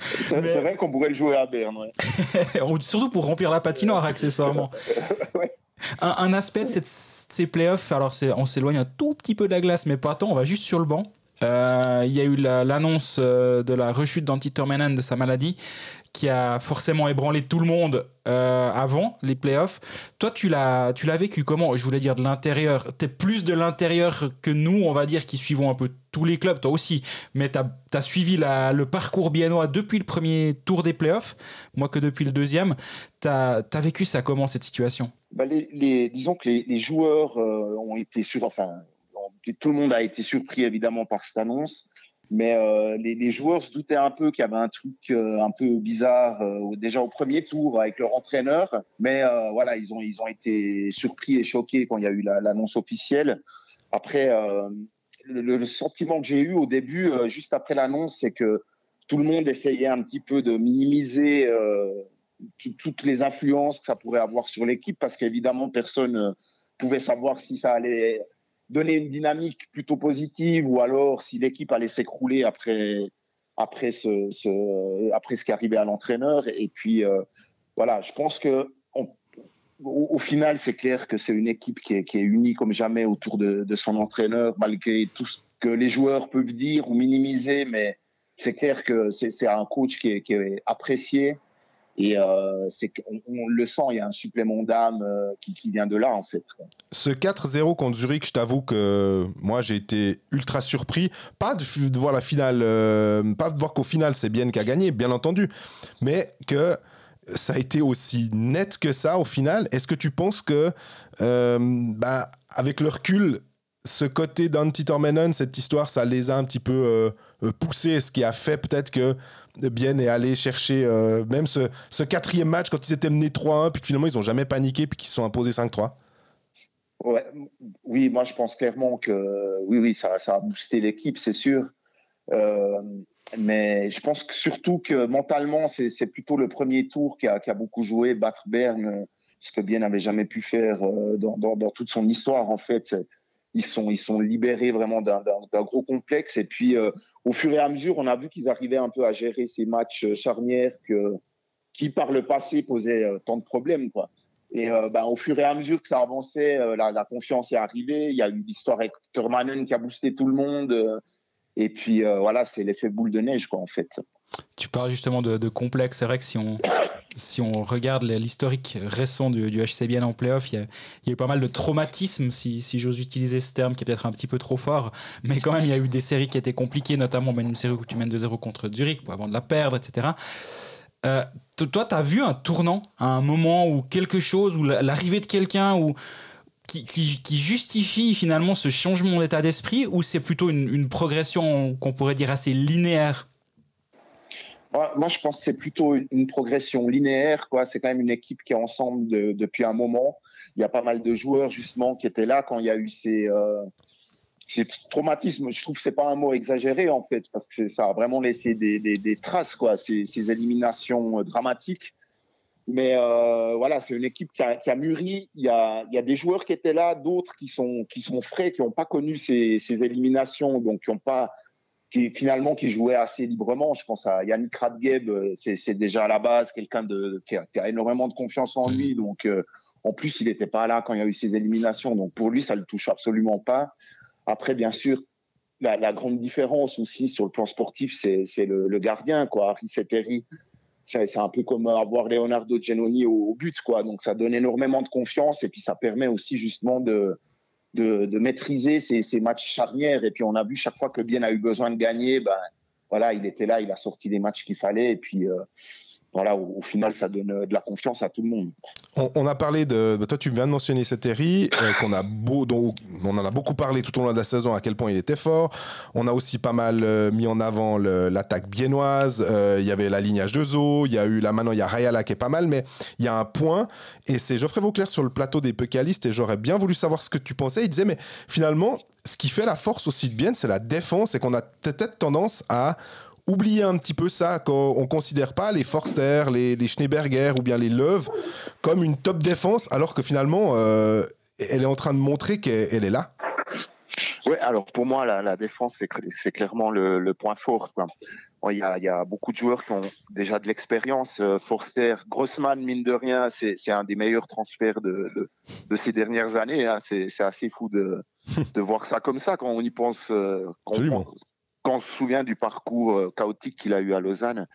c'est vrai qu'on pourrait le jouer à Berne. Ouais. surtout pour remplir la patinoire, accessoirement. ouais. Un, aspect de ces playoffs, alors on s'éloigne un tout petit peu de la glace, mais pas tant, on va juste sur le banc. Euh, il y a eu l'annonce euh, de la rechute d'Antti de sa maladie qui a forcément ébranlé tout le monde euh, avant les playoffs. Toi, tu l'as, vécu comment? Je voulais dire de l'intérieur. Tu es plus de l'intérieur que nous, on va dire, qui suivons un peu tous les clubs, toi aussi. Mais tu as, suivi le parcours biennois depuis le premier tour des playoffs, moi que depuis le deuxième. Tu as, vécu ça comment, cette situation? Bah les, Disons que les, joueurs ont été. Enfin, tout le monde a été surpris évidemment par cette annonce, mais euh, les, joueurs se doutaient un peu qu'il y avait un truc euh, un peu bizarre euh, déjà au premier tour avec leur entraîneur, mais voilà, ils ont ils ont été surpris et choqués quand il y a eu l'annonce officielle. Après, le, sentiment que j'ai eu au début, juste après l'annonce, c'est que tout le monde essayait un petit peu de minimiser toutes les influences que ça pourrait avoir sur l'équipe, parce qu'évidemment personne pouvait savoir si ça allait donner une dynamique plutôt positive ou alors si l'équipe allait s'écrouler après après ce, ce, après ce qui arrivait à l'entraîneur. Et puis euh, voilà je pense que au, final c'est clair que c'est une équipe qui est, qui est, unie comme jamais autour de, son entraîneur malgré tout ce que les joueurs peuvent dire ou minimiser. Mais c'est clair que c'est un coach qui est, qui est apprécié et euh, on, le sent, il y a un supplément d'âme euh, qui, vient de là, en fait. Ce 4-0 contre Zurich, je t'avoue que moi, j'ai été ultra surpris. Pas de, voir la finale, euh, pas de voir qu'au final, c'est Bien qui a gagné, bien entendu, mais que ça a été aussi net que ça au final. Est-ce que tu penses que, bah, avec le recul, ce côté d'Antti Tormenon, cette histoire, ça les a un petit peu poussés, ce qui a fait peut-être que Bien est allé chercher euh, même ce, quatrième match quand ils étaient menés 3-1, puis finalement ils n'ont jamais paniqué, puis qu'ils se sont imposés 5-3 ouais, Oui, moi je pense clairement que oui, oui, ça, a boosté l'équipe, c'est sûr. Euh, mais je pense que surtout que mentalement, c'est plutôt le premier tour qui a, beaucoup joué, battre Berne, ce que Bien n'avait jamais pu faire euh, dans, toute son histoire en fait ils sont, ils sont libérés vraiment d'un gros complexe. Et puis, euh, au fur et à mesure, on a vu qu'ils arrivaient un peu à gérer ces matchs euh, charnières qui, par le passé, posaient euh, tant de problèmes. Et ben, au fur et à mesure que ça avançait, la, confiance est arrivée. Il y a eu l'histoire avec Turmanen qui a boosté tout le monde. et puis, voilà, c'est l'effet boule de neige, quoi, en fait. Tu parles justement de, de complexe. C'est vrai que si on, si on regarde l'historique récent du, du, HCBN en playoff, il y, a, y a eu pas mal de traumatismes, si, j'ose utiliser ce terme qui est peut-être un petit peu trop fort, mais quand même il y a eu des séries qui étaient compliquées, notamment ben, une série où tu mènes 2-0 contre Zurich avant de la perdre, etc. Euh, toi, tu as vu un tournant un moment où quelque chose, ou l'arrivée de quelqu'un, ou qui, justifie finalement ce changement d'état d'esprit, ou c'est plutôt une progression qu'on pourrait dire assez linéaire? Moi, je pense que c'est plutôt une, progression linéaire. C'est quand même une équipe qui est ensemble depuis un moment. Il y a pas mal de joueurs justement qui étaient là quand il y a eu ces, euh, traumatismes. Je trouve que c'est pas un mot exagéré en fait, parce que ça a vraiment laissé des, traces, ces, éliminations euh, dramatiques. Mais euh, voilà, c'est une équipe qui a, mûri. Il y a, des joueurs qui étaient là, d'autres qui sont, frais, qui n'ont pas connu ces, éliminations, donc qui n'ont pas qui finalement qui jouait assez librement. Je pense à Yannick Radgeb, euh, c'est déjà à la base quelqu'un de qui a, énormément de confiance en lui. Mm. Donc euh, en plus, il n'était pas là quand il y a eu ces éliminations. Donc pour lui, ça le touche absolument pas. Après, bien sûr, la, grande différence aussi sur le plan sportif, c'est le, le, gardien, quoi. Harry c'est un peu comme avoir Leonardo Giannoni au, au, but, quoi. Donc ça donne énormément de confiance et puis ça permet aussi justement de de, maîtriser ces, matchs charnières. Et puis on a vu chaque fois que Bien a eu besoin de gagner, ben voilà, il était là, il a sorti les matchs qu'il fallait. Et puis euh, voilà, au, final, ça donne euh, de la confiance à tout le monde. On, a parlé de. Bah, toi, tu viens de mentionner Seteri, euh, qu'on a dont, on en a beaucoup parlé tout au long de la saison, à quel point il était fort. On a aussi pas mal euh, mis en avant l'attaque biennoise. Il y avait la lignage de Zo, il y a eu là maintenant, il y a Rayala qui est pas mal, mais il y a un point, et c'est Geoffrey Vauclair sur le plateau des Pécalistes, et j'aurais bien voulu savoir ce que tu pensais. Il disait, mais finalement, ce qui fait la force aussi de Bien, c'est la défense, et qu'on a peut-être tendance à oublier un petit peu ça, qu'on ne considère pas les Forster, les, les Schneeberger ou bien les Leuve comme une top défense, alors que finalement, euh, elle est en train de montrer qu'elle est là. Oui, alors pour moi, la, défense, c'est clairement le, point fort. Il, y a, beaucoup de joueurs qui ont déjà de l'expérience. Euh, Forster, Grossman, mine de rien, c'est un des meilleurs transferts de, ces dernières années. Hein. C'est assez fou de, voir ça comme ça quand on y pense. Euh, on se souvient du parcours euh, chaotique qu'il a eu à Lausanne.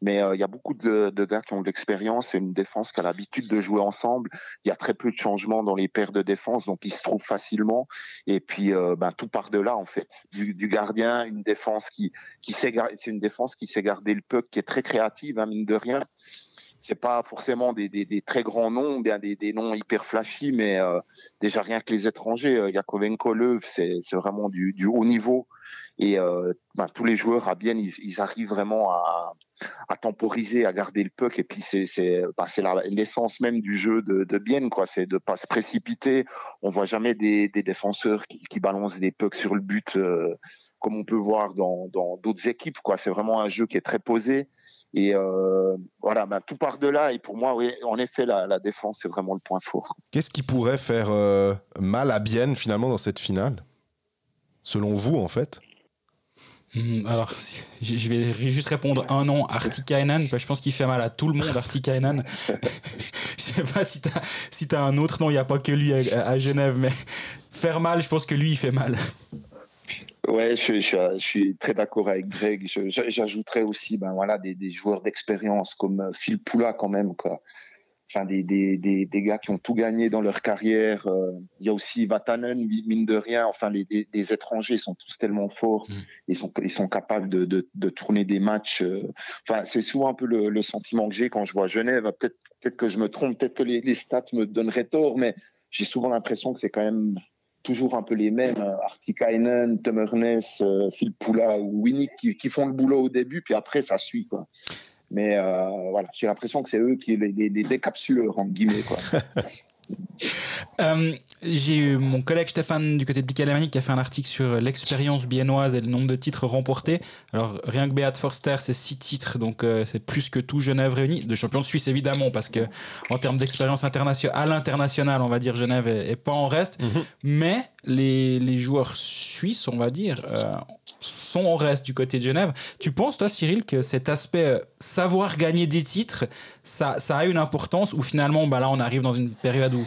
Mais euh, il y a beaucoup de, gars qui ont de l'expérience et une défense qui a l'habitude de jouer ensemble. Il y a très peu de changements dans les paires de défense, donc ils se trouvent facilement. Et puis, euh, ben, tout part de là, en fait. Du, gardien, une défense qui, qui sait, c'est une défense qui sait garder le puck, qui est très créative, hein, mine de rien c'est pas forcément des, très grands noms, bien des, noms hyper flashy, mais déjà rien que les étrangers, Yakovenko, Löw, c'est vraiment du, haut niveau. Et euh, ben, tous les joueurs à Bienne, ils, arrivent vraiment à, temporiser, à garder le puck. Et puis c'est ben, l'essence même du jeu de, de Bienne, quoi. C'est de pas se précipiter. On voit jamais des, défenseurs qui, balancent des pucks sur le but. Euh, comme on peut voir dans d'autres équipes. Quoi. C'est vraiment un jeu qui est très posé. Et euh, voilà, ben, tout part de là. Et pour moi, oui, en effet, la, défense, c'est vraiment le point fort. Qu'est-ce qui pourrait faire mal à Bienne, finalement, dans cette finale? Selon vous, en fait? Alors, je vais juste répondre un nom, Artikainen, je pense qu'il fait mal à tout le monde, Artikainen. je sais pas si tu as, si as un autre nom, il n'y a pas que lui à, Genève, mais faire mal, je pense que lui, il fait mal. Ouais, je, je, suis très d'accord avec Greg. J'ajouterais aussi ben, voilà, des, des joueurs d'expérience comme Phil Poula quand même. Quoi enfin des, des, des, des, gars qui ont tout gagné dans leur carrière. Euh, il y a aussi Vatanen, mine de rien. Enfin, les, des, étrangers sont tous tellement forts. Mm. Ils sont ils sont capables de, de, de tourner des matchs. Euh, enfin, c'est souvent un peu le, le sentiment que j'ai quand je vois Genève. Peut-être peut-être que je me trompe, peut-être que les, les stats me donneraient tort, mais j'ai souvent l'impression que c'est quand même toujours un peu les mêmes, hein. Artikainen, Tom euh, Phil Poula ou Winnick qui, qui, font le boulot au début, puis après ça suit. Quoi. Mais euh, voilà, j'ai l'impression que c'est eux qui les, les, les décapsuleurs, entre guillemets. Quoi. Euh, j'ai eu mon collègue Stéphane du côté de Bic qui a fait un article sur l'expérience biennoise et le nombre de titres remportés. Alors rien que Beat Forster, c'est six titres, donc euh, c'est plus que tout Genève réuni, de champion de Suisse évidemment, parce que en termes d'expérience internationale, à l'international, on va dire Genève est, pas en reste, mhm. mais les, les, joueurs suisses, on va dire, sont en reste du côté de Genève. Tu penses, toi, Cyril, que cet aspect euh, savoir gagner des titres, ça, a une importance ou finalement, bah là, on arrive dans une période où il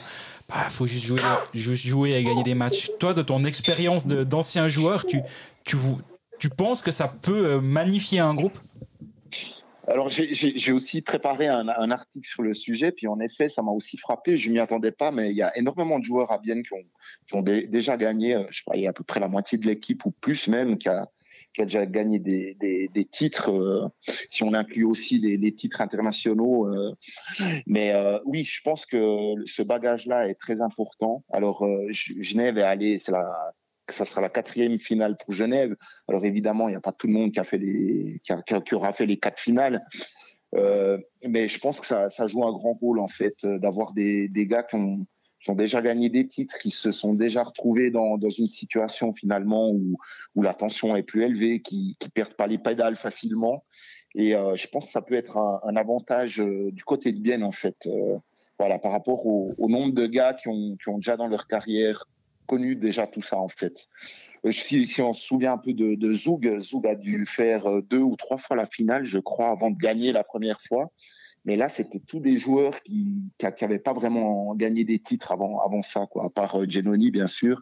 bah, faut juste jouer, juste jouer et gagner des matchs? Toi, de ton expérience d'ancien joueur, tu, tu, tu penses que ça peut euh, magnifier un groupe? Alors, j'ai aussi préparé un, article sur le sujet, puis en effet, ça m'a aussi frappé. Je m'y attendais pas, mais il y a énormément de joueurs à ont, qui ont déjà gagné. Euh, je sais pas, il y a à peu près la moitié de l'équipe ou plus même qui a, qui a déjà gagné des, des, des titres. Euh, si on inclut aussi les, titres internationaux, euh, mais oui, je pense que ce bagage-là est très important. Alors, Genève est allé, c'est la ça sera la quatrième finale pour Genève. Alors évidemment, il n'y a pas tout le monde qui a fait les, qui, aura fait les quatre finales. Euh, mais je pense que ça, ça, joue un grand rôle en fait euh, d'avoir des, des, gars qui ont, qui déjà gagné des titres, qui se sont déjà retrouvés dans, une situation finalement où, la tension est plus élevée, qui, qui perdent pas les pédales facilement. Et euh, je pense que ça peut être un, avantage euh, du côté de Bienne en fait. Euh, voilà, par rapport au, nombre de gars qui ont, déjà dans leur carrière connu déjà tout ça en fait. Si, on se souvient un peu de, de Zoug, Zoug a dû faire deux ou trois fois la finale, je crois, avant de gagner la première fois. Mais là, c'était tous des joueurs qui n'avaient pas vraiment gagné des titres avant, avant ça, quoi, à part euh, Genoni, bien sûr.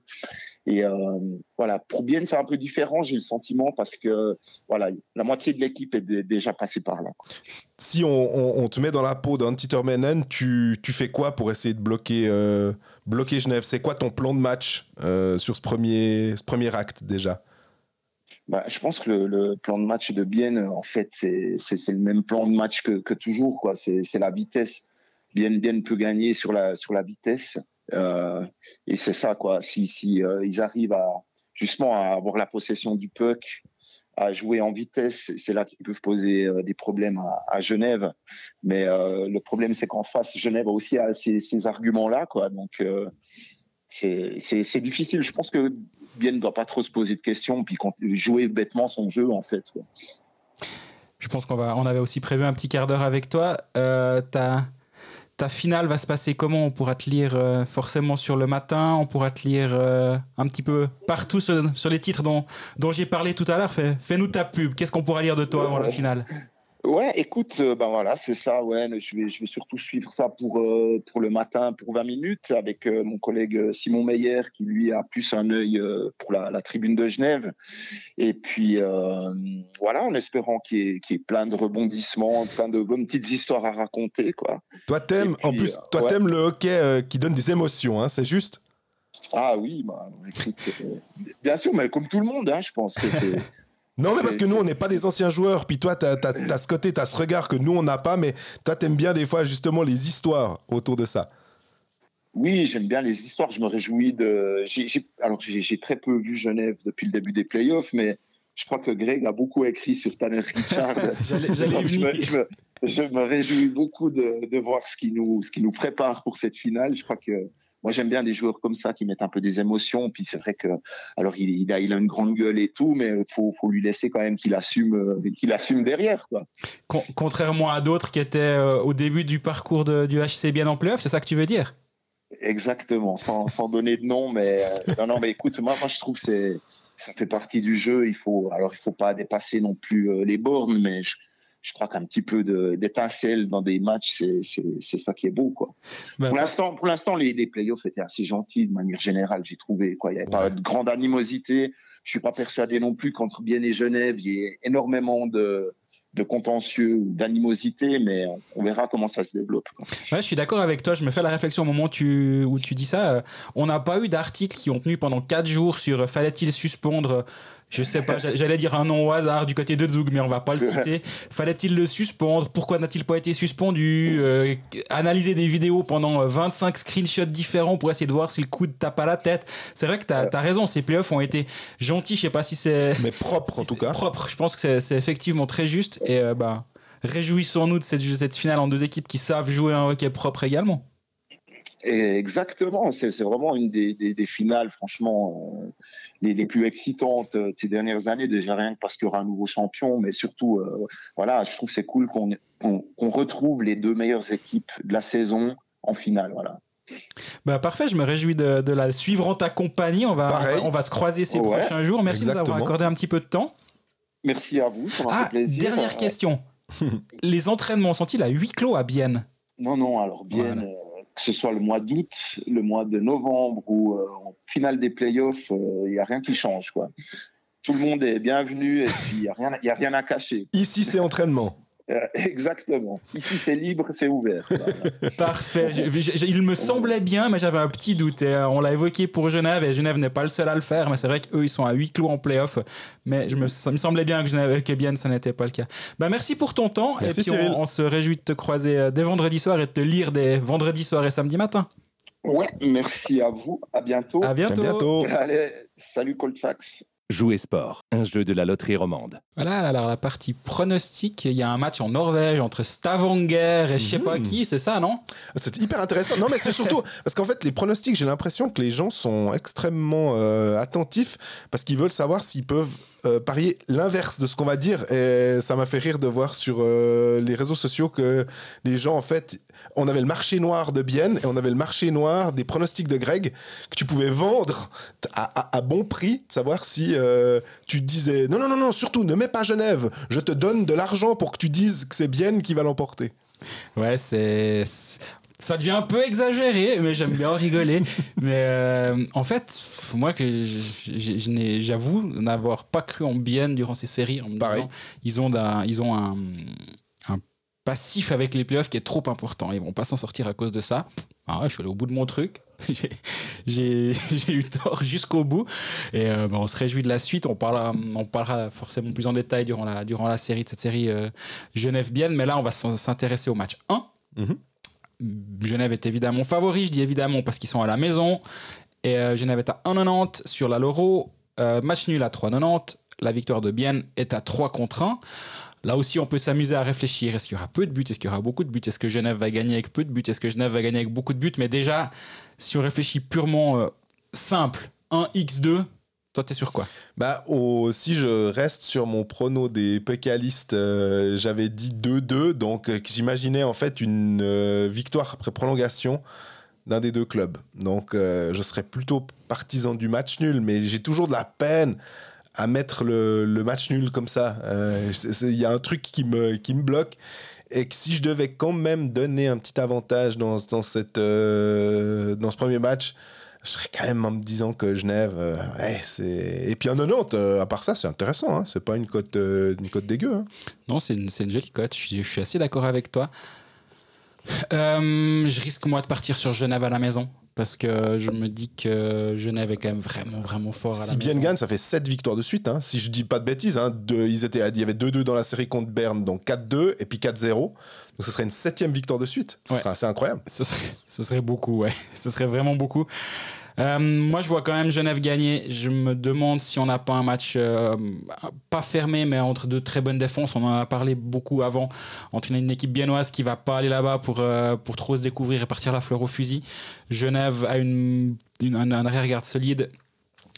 Et euh, voilà, pour Bienne, c'est un peu différent, j'ai le sentiment, parce que voilà, la moitié de l'équipe est déjà passée par là. Si on, te met dans la peau d'un Titermenen, tu, tu fais quoi pour essayer de bloquer, euh, bloquer Genève? C'est quoi ton plan de match sur ce premier, ce premier acte déjà? Bah, je pense que le, plan de match de Bienne, en fait, c'est le même plan de match que, toujours. C'est la vitesse. Bienne, peut gagner sur la, vitesse. Euh, et c'est ça, quoi. Si, euh, ils arrivent à justement à avoir la possession du puck, à jouer en vitesse, c'est là qu'ils peuvent poser euh, des problèmes à, Genève. Mais le problème, c'est qu'en face, Genève aussi a ces, ces arguments-là. Donc c'est difficile. Je pense que Bien ne doit pas trop se poser de questions, puis jouer bêtement son jeu, en fait. Quoi. Je pense qu'on va, on avait aussi prévu un petit quart d'heure avec toi. Euh, ta, ta finale va se passer comment? On pourra te lire euh, forcément sur le matin, on pourra te lire euh, un petit peu partout sur, sur les titres dont, dont j'ai parlé tout à l'heure. Fais, fais-nous ta pub. Qu'est-ce qu'on pourra lire de toi avant la finale? Ouais, écoute, euh, ben voilà, c'est ça. Ouais, je vais, je vais surtout suivre ça pour euh, pour le matin, pour 20 minutes, avec euh, mon collègue Simon Meyer, qui lui a plus un œil pour la, la, tribune de Genève. Et puis voilà, en espérant qu'il y, qu y, ait plein de rebondissements, plein de bonnes petites histoires à raconter, quoi. Toi, t'aimes, en plus, toi, ouais. t'aimes le hockey qui donne des émotions, hein, c'est juste? Ah oui, bah, écoute, bien sûr, mais comme tout le monde, hein, je pense que c'est. Non, mais parce que nous, on n'est pas des anciens joueurs. Puis toi, tu as, ce côté, tu as ce regard que nous, on n'a pas. Mais toi, tu aimes bien des fois, justement, les histoires autour de ça. Oui, j'aime bien les histoires. Je me réjouis de. J ai, j ai... Alors, j'ai très peu vu Genève depuis le début des playoffs, mais je crois que Greg a beaucoup écrit sur Tanner Richard. je, je, me, je, me, je, me, réjouis beaucoup de, de voir ce qui, nous, ce qui nous prépare pour cette finale. Je crois que moi j'aime bien des joueurs comme ça qui mettent un peu des émotions. Puis c'est vrai que alors il, il, a, il a une grande gueule et tout, mais faut, faut lui laisser quand même qu'il assume, qu'il assume derrière quoi. Con contrairement à d'autres qui étaient euh, au début du parcours de, du HC bien en playoff, c'est ça que tu veux dire? Exactement, sans, sans donner de nom, mais euh, non non mais écoute, moi, moi je trouve que c'est ça fait partie du jeu. Il faut alors il faut pas dépasser non plus euh, les bornes, mais je, je crois qu'un petit peu d'étincelle dans des matchs, c'est ça qui est beau. Quoi. Ben, pour l'instant, pour l'instant, les, les playoffs étaient assez gentils de manière générale, j'ai trouvé. Quoi. Il n'y avait ouais. pas de grande animosité. Je suis pas persuadé non plus qu'entre Bienne et Genève, il y ait énormément de, de contentieux ou d'animosité, mais on verra comment ça se développe. Ouais, je suis d'accord avec toi. Je me fais la réflexion au moment où tu, où tu dis ça. On n'a pas eu d'articles qui ont tenu pendant 4 jours sur euh, fallait-il suspendre je sais pas, j'allais dire un nom au hasard du côté de Zug, mais on va pas le citer. Fallait-il le suspendre? Pourquoi n'a-t-il pas été suspendu? Euh, Analyser des vidéos pendant 25 screenshots différents pour essayer de voir si le coup tape à la tête. C'est vrai que tu as, as, raison, ces playoffs ont été gentils, je sais pas si c'est. Mais propre si en tout cas. Propre, je pense que c'est effectivement très juste. Et euh, bah, réjouissons-nous de cette, cette finale en deux équipes qui savent jouer un hockey propre également. Exactement, c'est vraiment une des, des, des finales, franchement. Euh les, les, plus excitantes de ces dernières années, déjà rien que parce qu'il y aura un nouveau champion, mais surtout, euh, voilà, je trouve c'est cool qu'on qu qu retrouve les deux meilleures équipes de la saison en finale, voilà. Bah parfait, je me réjouis de, de la suivre en ta compagnie. On va, on va se croiser ces ouais, prochains jours. Merci exactement. de nous avoir accordé un petit peu de temps. Merci à vous, ça m'a ah, fait plaisir. Dernière question. les entraînements sont-ils à huis clos à Bienne? Non, non, alors Bienne, voilà que ce soit le mois d'août, le mois de novembre ou euh, en finale des playoffs, il euh, n'y a rien qui change. Quoi. Tout le monde est bienvenu et il n'y a rien à cacher. Ici, c'est entraînement. Euh, exactement. Ici, c'est libre, c'est ouvert. Parfait. Je, je, il me semblait bien, mais j'avais un petit doute. Et, euh, on l'a évoqué pour Genève, et Genève n'est pas le seul à le faire. Mais c'est vrai qu'eux, ils sont à huis clos en playoff. Mais je me, ça me semblait bien que, Genève, que bien, ça n'était pas le cas. Bah, merci pour ton temps. Merci, et puis, on, on, se réjouit de te croiser euh, dès vendredi soir et de te lire des vendredis soirs et samedi matin. Ouais, merci à vous. À bientôt. À bientôt. À bientôt. Allez, salut Colfax. Jouer sport, un jeu de la loterie romande. Voilà, alors la partie pronostic, il y a un match en Norvège entre Stavanger et je sais pas qui, c'est ça, non C'est hyper intéressant. Non, mais c'est surtout parce qu'en fait, les pronostics, j'ai l'impression que les gens sont extrêmement euh, attentifs parce qu'ils veulent savoir s'ils peuvent euh, parier l'inverse de ce qu'on va dire. Et ça m'a fait rire de voir sur euh, les réseaux sociaux que les gens, en fait, on avait le marché noir de Bienne et on avait le marché noir des pronostics de Greg que tu pouvais vendre à, à, à bon prix, de savoir si euh, tu disais non, non, non, non, surtout ne mets pas Genève, je te donne de l'argent pour que tu dises que c'est Bienne qui va l'emporter. Ouais, c'est. Ça devient un peu exagéré, mais j'aime bien rigoler. mais euh, en fait, moi, que j'avoue n'avoir pas cru en Bienne durant ces séries. En me Pareil. Disant, ils ont, un, ils ont un, un passif avec les playoffs qui est trop important. Ils vont pas s'en sortir à cause de ça. Ah, je suis allé au bout de mon truc. J'ai eu tort jusqu'au bout. Et euh, bah, on se réjouit de la suite. On parlera, on parlera forcément plus en détail durant la, durant la série de cette série euh, Genève-Bienne. Mais là, on va s'intéresser au match 1. Mm -hmm. Genève est évidemment favori. Je dis évidemment parce qu'ils sont à la maison. Et euh, Genève est à 1,90 sur la Loro. match nul à 3,90. La victoire de Bienne est à 3 contre 1. Là aussi, on peut s'amuser à réfléchir. Est-ce qu'il y aura peu de buts? Est-ce qu'il y aura beaucoup de buts? Est-ce que Genève va gagner avec peu de buts? Est-ce que Genève va gagner avec beaucoup de buts? Mais déjà, si on réfléchit purement euh, simple, 1x2, Toi, t'es sur quoi? Bah, au, si je reste sur mon prono des pécalistes, euh, j'avais dit 2-2, donc euh, j'imaginais en fait une victoire après prolongation d'un des deux clubs. Donc je serais plutôt partisan du match nul, mais j'ai toujours de la peine à mettre le, match nul comme ça. Euh, Il y a un truc qui me, qui me bloque. Et que si je devais quand même donner un petit avantage dans, dans, cette, euh, dans ce premier match, je serais quand même en me disant que Genève, euh, c'est. Et puis en 90, euh, à part ça, c'est intéressant. Hein. C'est pas une cote, une dégueu. Hein. Non, c'est une, une jolie cote. Je suis, assez d'accord avec toi. Je risque moi de partir sur Genève à la maison parce que je me dis que Genève est quand même vraiment vraiment fort à la Si bien maison. gagne, ça fait 7 victoires de suite. Hein. Si je dis pas de bêtises, hein. Deux- ils étaient, il y avait 2-2 dans la série contre Berne, donc 4-2 et puis 4-0. Donc ce serait une septième victoire de suite. Ce Ouais. serait assez incroyable. Ce serait, ce serait beaucoup, ouais. Ce serait vraiment beaucoup. Euh, moi, je vois quand même Genève gagner. Je me demande si on n'a pas un match euh, pas fermé, mais entre deux très bonnes défenses. On en a parlé beaucoup avant. Entre une, équipe biennoise qui va pas aller là-bas pour, euh, pour trop se découvrir et partir la fleur au fusil. Genève a une, un, arrière-garde solide.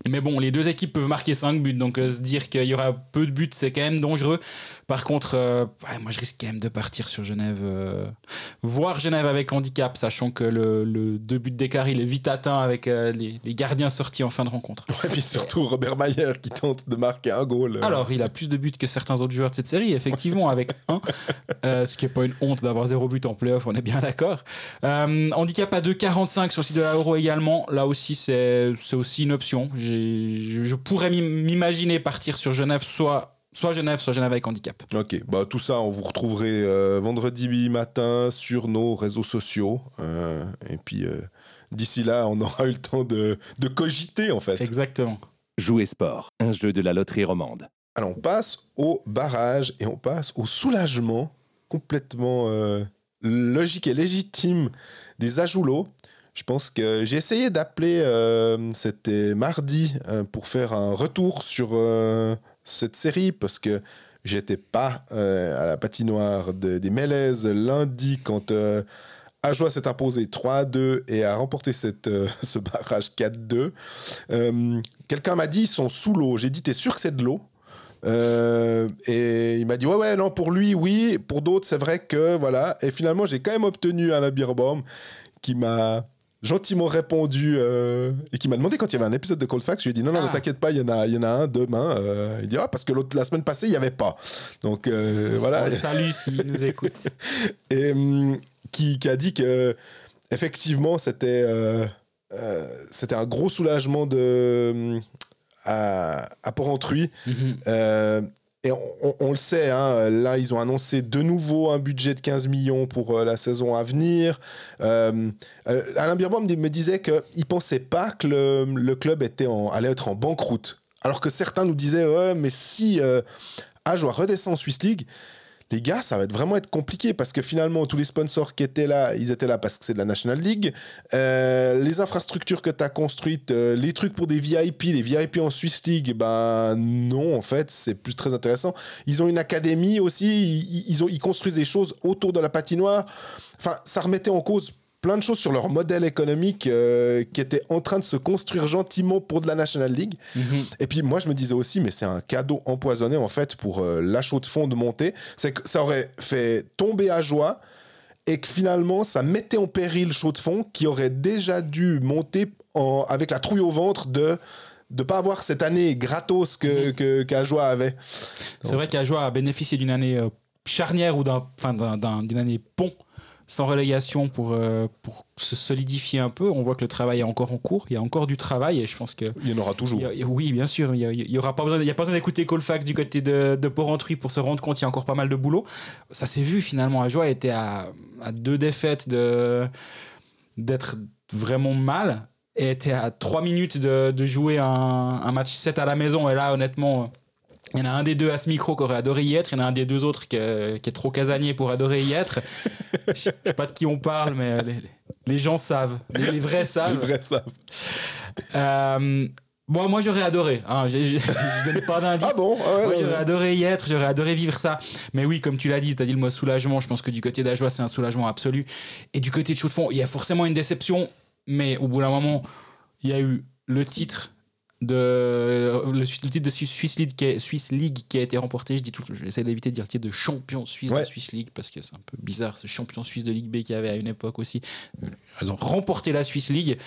Mais bon, les deux équipes peuvent marquer 5 buts, donc se dire qu'il y aura peu de buts, c'est quand même dangereux. Par contre, euh, ouais, moi je risque quand même de partir sur Genève. euh, voir Genève avec handicap, sachant que le, le deux buts d'écart, il est vite atteint avec euh, les, les gardiens sortis en fin de rencontre. Et puis surtout Robert Mayer qui tente de marquer un goal. Alors, il a plus de buts que certains autres joueurs de cette série, effectivement, avec un. Ce qui n'est pas une honte d'avoir zéro but en playoff, on est bien d'accord. Handicap à 2,45 sur le site de la Euro également. Là aussi, c'est aussi une option. Je, je pourrais m'im- m'imaginer partir sur Genève, soit, soit Genève, soit Genève avec handicap. Ok, bah tout ça, on vous retrouverez euh, vendredi matin sur nos réseaux sociaux. Euh, et puis euh, d'ici là, on aura eu le temps de, de cogiter en fait. Exactement. Jouer sport, un jeu de la loterie romande. Alors on passe au barrage et on passe au soulagement complètement euh, logique et légitime des Ajoulots. Je pense que j'ai essayé d'appeler, euh, c'était mardi, euh, pour faire un retour sur euh, cette série parce que j'étais pas euh, à la patinoire de- des Mélèzes lundi quand euh, Ajoie s'est imposé 3-2 et a remporté cette, euh, ce barrage 4-2. Euh, Quelqu'un m'a dit ils sont sous l'eau. J'ai dit t'es sûr que c'est de l'eau? Et il m'a dit ouais ouais non pour lui oui pour d'autres c'est vrai que voilà et finalement j'ai quand même obtenu un Beerbaum qui m'a gentiment répondu euh, et qui m'a demandé quand il y avait un épisode de Cold Facts je lui ai dit non non Ah. ne t'inquiète pas il y en a il y en a un demain Euh, il dit ah parce que l'autre la semaine passée il y avait pas donc euh, voilà salue s'il nous écoute. et hum, qui, qui a dit que effectivement c'était c'était un gros soulagement de hum, à, à Porrentruy Mhm. Et on, le sait, hein, là, ils ont annoncé de nouveau un budget de 15 millions pour euh, la saison à venir. Euh, euh, Alain Birbaum me disait qu'il ne pensait pas que le, club allait être en banqueroute. Alors que certains nous disaient, ouais, mais si Ajoie redescend en Swiss League, les gars, ça va être vraiment être compliqué parce que finalement, tous les sponsors qui étaient là, ils étaient là parce que c'est de la National League. Euh, les infrastructures que tu as construites, euh, les trucs pour des VIP, les VIP en Swiss League, ben non, en fait, c'est plus très intéressant. Ils ont une académie aussi, ils, ont, ils construisent des choses autour de la patinoire. Enfin, ça remettait en cause plein de choses sur leur modèle économique euh, qui était en train de se construire gentiment pour de la National League. Mhm. Et puis moi je me disais aussi, mais c'est un cadeau empoisonné en fait pour euh, la chaux de fond de montée. C'est que ça aurait fait tomber à joie et que finalement ça mettait en péril chaud de fond qui aurait déjà dû monter en- avec la trouille au ventre de de pas avoir cette année gratos que, que qu'Ajoie avait. C'est vrai qu'Ajoie a bénéficié d'une année euh, charnière ou d'une année pont sans relégation pour, euh, pour se solidifier un peu. On voit que le travail est encore en cours. Il y a encore du travail et je pense que. Il y en aura toujours. a- oui, bien sûr. Il y a- il y aura pas besoin, il y a pas besoin d'écouter Colfax du côté de, de Porrentruy pour se rendre compte qu'il y a encore pas mal de boulot. Ça s'est vu finalement. Ajoie était à, à deux défaites de, d'être vraiment mal et était à trois minutes de, de jouer un, un match 7 à la maison. Et là, honnêtement. Il y en a un des deux à ce micro qui aurait adoré y être, il y en a un des deux autres qui est, qui est trop casanier pour adorer y être. Je je sais pas de qui on parle, mais les, les gens savent, les, les vrais savent. Les vrais savent. Euh, bon, moi j'aurais adoré, hein, je donne pas d'indice. Ah bon? Ah ouais, Moi non, j'aurais adoré y être, j'aurais adoré vivre ça. Mais oui, comme tu l'as dit, tu as dit le mot soulagement. Je pense que du côté d'Ajoie, c'est un soulagement absolu. Et du côté de Chaux-de-Fonds, il y a forcément une déception. Mais au bout d'un moment, il y a eu le titre de le, titre de Swiss League, qui a, Swiss League qui a été remporté. Je dis tout, je vais essayer d'éviter de dire titre de champion suisse Ouais. de Swiss League parce que c'est un peu bizarre ce champion suisse de Ligue B qu'il y avait à une époque aussi. Ils ont remporté la Swiss League.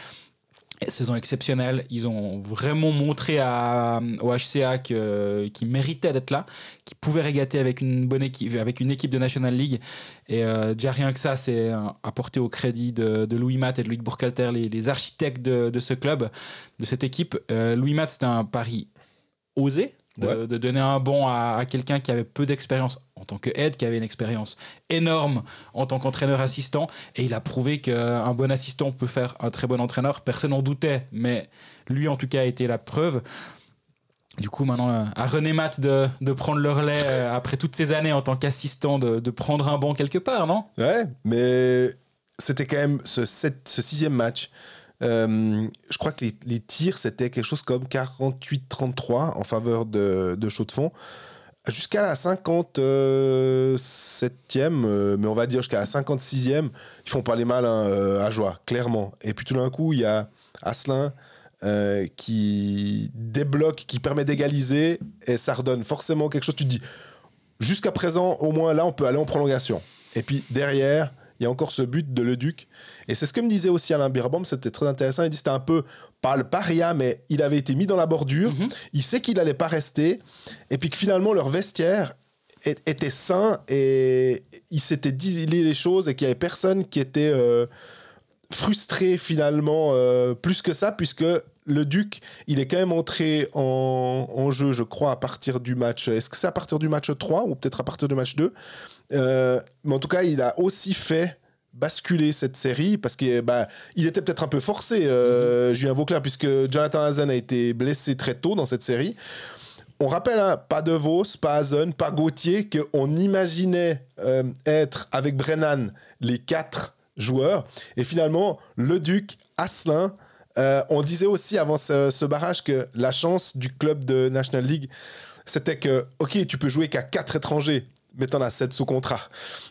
Saison exceptionnelle, ils ont vraiment montré à, au HCA qu'ils méritaient d'être là, qu'ils pouvaient régater avec une bonne équipe, avec une équipe de National League. Et euh, déjà rien que ça, c'est euh, apporté au crédit de, de Louis Matt et de Loïc Bourcalter, les, les architectes de, de ce club, de cette équipe. Euh, Louis Matt, c'était un pari osé. De, Ouais. de donner un bon à, à quelqu'un qui avait peu d'expérience en tant que aide, qui avait une expérience énorme en tant qu'entraîneur assistant. Et il a prouvé qu'un bon assistant peut faire un très bon entraîneur. Personne n'en doutait, mais lui en tout cas a été la preuve. Du coup, maintenant, à René Matt de, prendre le relais euh, après toutes ces années en tant qu'assistant, de, prendre un banc quelque part, non? Ouais, mais c'était quand même ce, sixième match. Euh, je crois que les, tirs, c'était quelque chose comme 48-33 en faveur de, de de Fond. Jusqu'à la 57e, euh, mais on va dire jusqu'à la 56e, ils font pas les malins euh, à joie, clairement. Et puis tout d'un coup, il y a Asselin euh, qui débloque, qui permet d'égaliser, et ça redonne forcément quelque chose. Tu te dis, jusqu'à présent, au moins là, on peut aller en prolongation. Et puis derrière, il y a encore ce but de Leduc. Et c'est ce que me disait aussi Alain Birbom, c'était très intéressant. Il dit c'était un peu, pas le paria, mais il avait été mis dans la bordure. Mhm. Il sait qu'il allait pas rester. Et puis que finalement, leur vestiaire est- était sain et il s'était dit les choses et qu'il y avait personne qui était euh, frustré finalement euh, plus que ça, puisque le Duc, il est quand même entré en, en jeu, je crois, à partir du match. Est-ce que c'est à partir du match 3 ou peut-être à partir du match 2 Euh, Mais en tout cas, il a aussi fait basculer cette série parce qu'il bah, il était peut-être un peu forcé, euh, Julien Vauclair, puisque Jonathan Hazen a été blessé très tôt dans cette série. On rappelle, hein, pas De Vos, pas Hazen, pas Gauthier, qu'on imaginait euh, être avec Brennan les quatre joueurs. Et finalement, Le Duc, Asselin, euh, on disait aussi avant ce, ce barrage que la chance du club de National League, c'était que, ok, tu peux jouer qu'à quatre étrangers, mais t'en as sept sous contrat.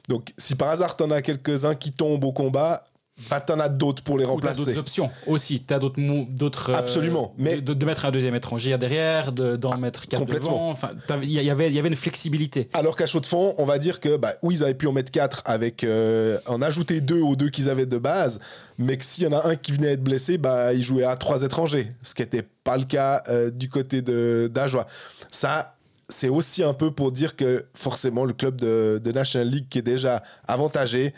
Donc, si par hasard t'en as quelques-uns qui tombent au combat, bah, t'en as d'autres pour les Ou t'as remplacer. d'autres options aussi. T'as d'autres d'autres. euh, Absolument, mais- de, de mettre un deuxième étranger derrière, de- d'en mettre quatre complètement. devant. Enfin, il y, avait il y avait une flexibilité. Alors qu'à chaud de fond, on va dire que bah, oui, ils avaient pu en mettre 4 avec euh, en ajouter deux aux deux qu'ils avaient de base, mais que s'il y en a un qui venait être blessé, bah, ils jouaient à trois étrangers, ce qui n'était pas le cas euh, du côté de d'Ajoie. Ça, c'est aussi un peu pour dire que forcément le club de, National League qui est déjà avantagé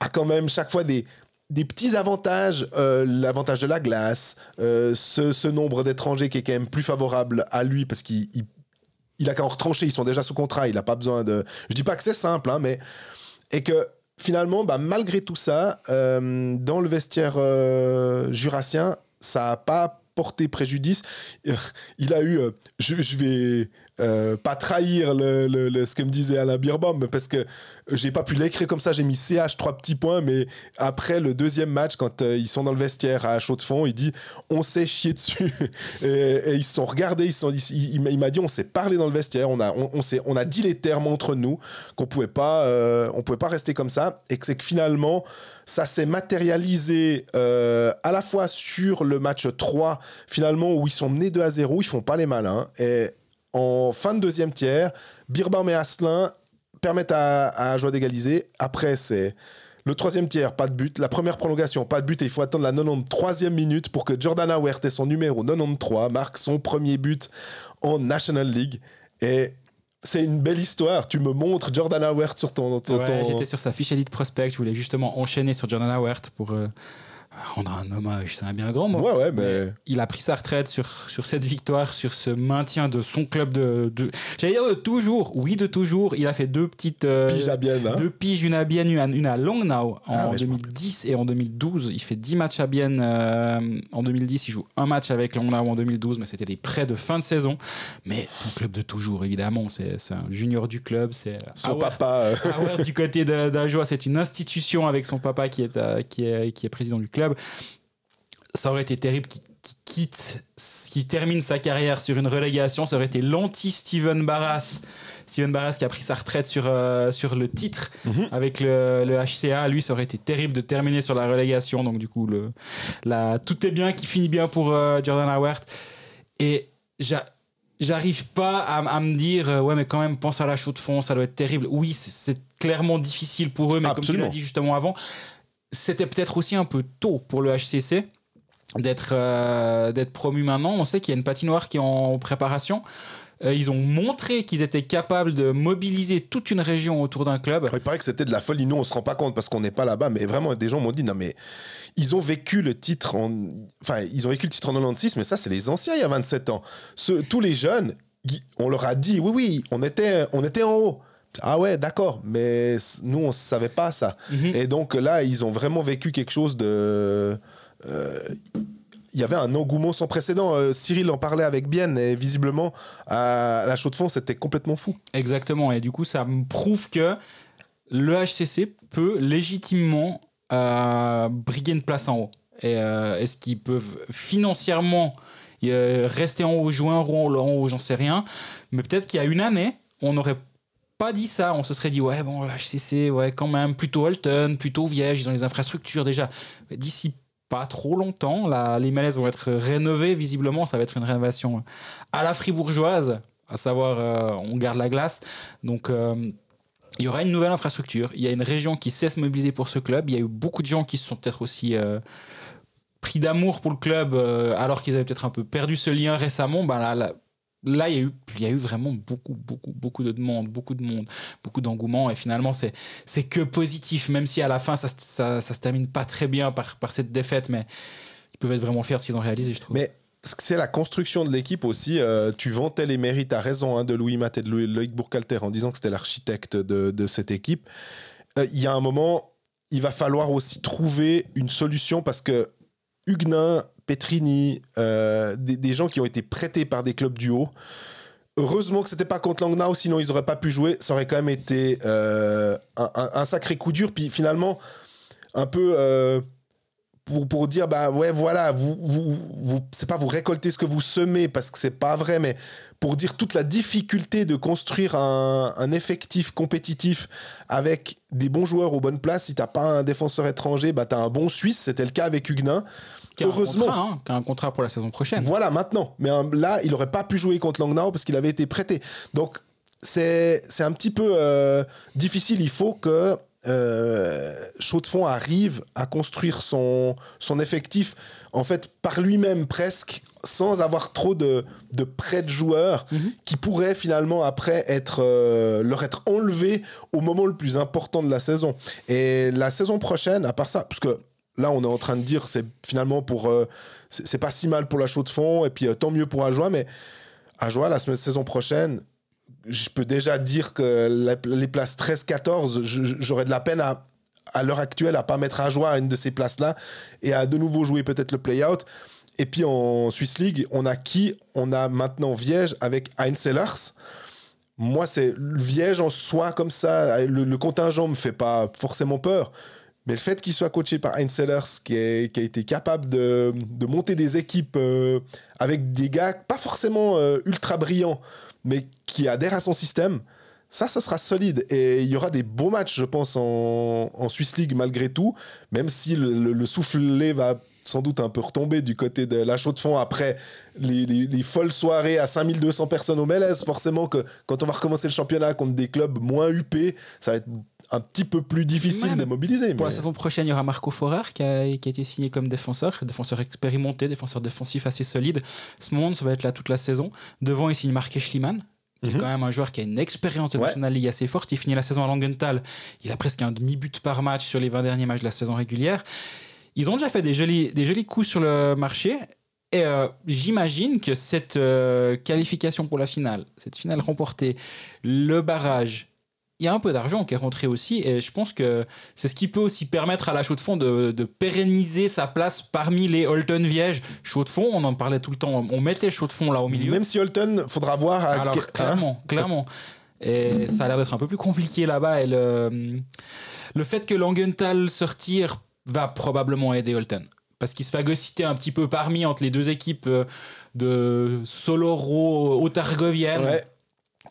a quand même chaque fois des petits avantages, euh, l'avantage de la glace, euh, ce, nombre d'étrangers qui est quand même plus favorable à lui parce qu'il il- a qu'à en retrancher, ils sont déjà sous contrat, il n'a pas besoin de... Je dis pas que c'est simple, hein, mais... Et que finalement, bah, malgré tout ça, euh, dans le vestiaire jurassien, ça n'a pas porté préjudice. Il a eu... je vais euh, pas trahir le, le- ce que me disait Alain Birbaum, parce que j'ai pas pu l'écrire comme ça, j'ai mis CH trois petits points, mais après le deuxième match, quand euh, ils sont dans le vestiaire à chaud de fond, il dit on s'est chié dessus. et, ils se sont regardés, ils sont, il, il m'a- dit on s'est parlé dans le vestiaire, on a, on, on a dit les termes entre nous, qu'on pouvait pas, euh, pouvait pas rester comme ça, et que c'est que finalement, ça s'est matérialisé à la fois sur le match 3, finalement, où ils sont menés 2 à 0, ils font pas les malins, et en fin de deuxième tiers, Birbaum et Asselin permettent à, à Joie d'égaliser. Après, c'est le troisième tiers, pas de but. La première prolongation, pas de but. Et il faut attendre la 93e minute pour que Jordana Huerta, son numéro 93, marque son premier but en National League. Et c'est une belle histoire. Tu me montres Jordana Huerta sur ton... ton- Ouais, ton- J'étais sur sa fiche Elite Prospect. Je voulais justement enchaîner sur Jordan Howard pour euh, rendre un hommage. C'est un bien grand mot. Ouais, ouais, mais... Il a pris sa retraite sur, sur cette victoire, sur ce maintien de son club de. de J'allais dire de toujours. Oui, de toujours. Il a fait deux petites. euh, Pige à bien, hein. Deux piges, une à Bienne, une à, une à en Ah ouais, je me 2010 et en 2012. Il fait 10 matchs à Bienne euh, en 2010. Il joue un match avec Longnau en 2012, mais c'était des prêts de fin de saison. Mais son club de toujours, évidemment. C'est un junior du club. C'est Son Howard- papa... euh, Howard, du côté d'Ajoie, c'est une institution avec son papa qui est, euh, qui est, qui est président du club. Ça aurait été terrible qu'il quitte, qu'il termine sa carrière sur une relégation. Ça aurait été l'anti-Steven Barras. Steven Barras qui a pris sa retraite sur, euh, sur le titre Mhm. avec le, le HCA. Lui, ça aurait été terrible de terminer sur la relégation. Donc, du coup, le, la, tout est bien qui finit bien pour euh, Jordan Howard. Et j'a- j'arrive pas à, à me dire, euh, ouais, mais quand même, pense à la chaux de fond, ça doit être terrible. Oui, c'est- clairement difficile pour eux, mais comme tu l'as dit justement avant, c'était peut-être aussi un peu tôt pour le HCC d'être euh, d'être promu maintenant. On sait qu'il y a une patinoire qui est en préparation. Euh, ils ont montré qu'ils étaient capables de mobiliser toute une région autour d'un club. Il paraît que c'était de la folie. Nous, on se rend pas compte parce qu'on n'est pas là-bas. Mais vraiment, des gens m'ont dit non, mais ils ont vécu le titre en. Enfin, ils ont vécu le titre en 96, mais ça, c'est les anciens il y a 27 ans. Tous les jeunes, on leur a dit oui, oui, on était, on était en haut. Ah ouais, d'accord, mais nous, on savait pas ça. Mhm. Et donc là, ils ont vraiment vécu quelque chose de. euh, il y avait un engouement sans précédent. Euh, Cyril en parlait avec Bien et visiblement, à la chaux de fond, c'était complètement fou. Exactement. Et du coup, ça me prouve que le HCC peut légitimement euh, briguer une place en haut. Et est-ce qu'ils peuvent financièrement rester en haut, jouer un rôle en haut, j'en sais rien. Mais peut-être qu'il y a une année, on n'aurait pas dit ça. On se serait dit, ouais, bon, le HCC, ouais, quand même, plutôt Holton, plutôt Viège, ils ont les infrastructures déjà. D'ici pas trop longtemps, là, les malaises vont être rénovés, visiblement, ça va être une rénovation à la fribourgeoise, à savoir, euh, on garde la glace. Donc, euh, il y aura une nouvelle infrastructure. Il y a une région qui sait se mobiliser pour ce club. Il y a eu beaucoup de gens qui se sont peut-être aussi euh, pris d'amour pour le club, alors qu'ils avaient peut-être un peu perdu ce lien récemment. Ben là, là, là, il y a eu, vraiment beaucoup, beaucoup, beaucoup de demandes, beaucoup de monde, beaucoup d'engouement. Et finalement, c'est, que positif, même si à la fin, ça, ça, se termine pas très bien par, cette défaite, mais ils peuvent être vraiment fiers de ce qu'ils ont réalisé, je trouve. Mais c'est la construction de l'équipe aussi. euh, tu vantais les mérites, à raison, hein, de Louis Matt et de Loïc Bourcalter en disant que c'était l'architecte de, de cette équipe. Euh, Il y a un moment, il va falloir aussi trouver une solution parce que Huguenin, Petrini, euh, des, gens qui ont été prêtés par des clubs du haut. Heureusement que c'était pas contre Langnau, sinon ils auraient pas pu jouer. Ça aurait quand même été euh, un sacré coup dur. Puis finalement, un peu euh, pour, pour dire bah ouais voilà vous, vous, vous c'est pas vous récoltez ce que vous semez parce que c'est pas vrai mais pour dire toute la difficulté de construire un, un effectif compétitif avec des bons joueurs aux bonnes places. Si t'as pas un défenseur étranger bah t'as un bon suisse. C'était le cas avec Huguenin. Qui a un heureusement. contrat, hein, qui a un contrat pour la saison prochaine. voilà maintenant. Mais euh, là il aurait pas pu jouer contre Langnau parce qu'il avait été prêté. Donc c'est un petit peu euh, difficile. Il faut que euh, arrive à construire son, son effectif en fait par lui-même presque sans avoir trop de, de prêts de joueurs Mhm. qui pourraient finalement après être euh, leur être enlevés au moment le plus important de la saison et la saison prochaine à part ça parce que là on est en train de dire c'est finalement pour euh, c'est pas si mal pour la chaux de fond et puis euh, tant mieux pour Ajoie mais Ajoie la saison prochaine je peux déjà dire que les places 13-14 je- je- j'aurais de la peine à à l'heure actuelle à pas mettre Ajoie à une de ces places là et à de nouveau jouer peut-être le play-out et puis en Swiss League on a qui? On a maintenant Viège avec Heinz Sellers moi, c'est Viège en soi comme ça. Le, le contingent me fait pas forcément peur. Mais le fait qu'il soit coaché par Heinz Sellers, qui, a été capable de, de monter des équipes euh, avec des gars pas forcément euh, ultra brillants, mais qui adhèrent à son système, ça, ça sera solide. Et il y aura des beaux matchs, je pense, en, en Swiss League malgré tout, même si le, le- le soufflet va sans doute un peu retomber du côté de la chaux de fond après les, les- les folles soirées à 5200 personnes au MLS. Forcément que quand on va recommencer le championnat contre des clubs moins huppés, ça va être un petit peu plus difficile Ouais, de mobiliser. Pour la saison prochaine, il y aura Marco Forer qui a, qui a été signé comme défenseur, défenseur expérimenté, défenseur défensif assez solide. Ce moment, ça va être là toute la saison. Devant, il signe Marc Schliemann, qui est Mhm. quand même un joueur qui a une expérience de Ouais. National League assez forte. Il finit la saison à Langenthal. Il a presque un demi-but par match sur les 20 derniers matchs de la saison régulière. Ils ont déjà fait des jolis, des jolis coups sur le marché. Et euh, j'imagine que cette euh, qualification pour la finale, cette finale remportée, le barrage, il y a un peu d'argent qui est rentré aussi. Et je pense que c'est ce qui peut aussi permettre à la Chaux de Fonds de, de pérenniser sa place parmi les Holton Viège. Chaux de Fonds, on en parlait tout le temps. On mettait Chaux de Fonds là au milieu. Même si Holton, faudra voir à Alors, hein, clairement, clairement. Et ça a l'air d'être un peu plus compliqué là-bas. Et le, le fait que Langenthal se retire va probablement aider Holton. Parce qu'il se phagocytait un petit peu parmi entre les deux équipes euh, de Soloro, Otargovienne. Ouais.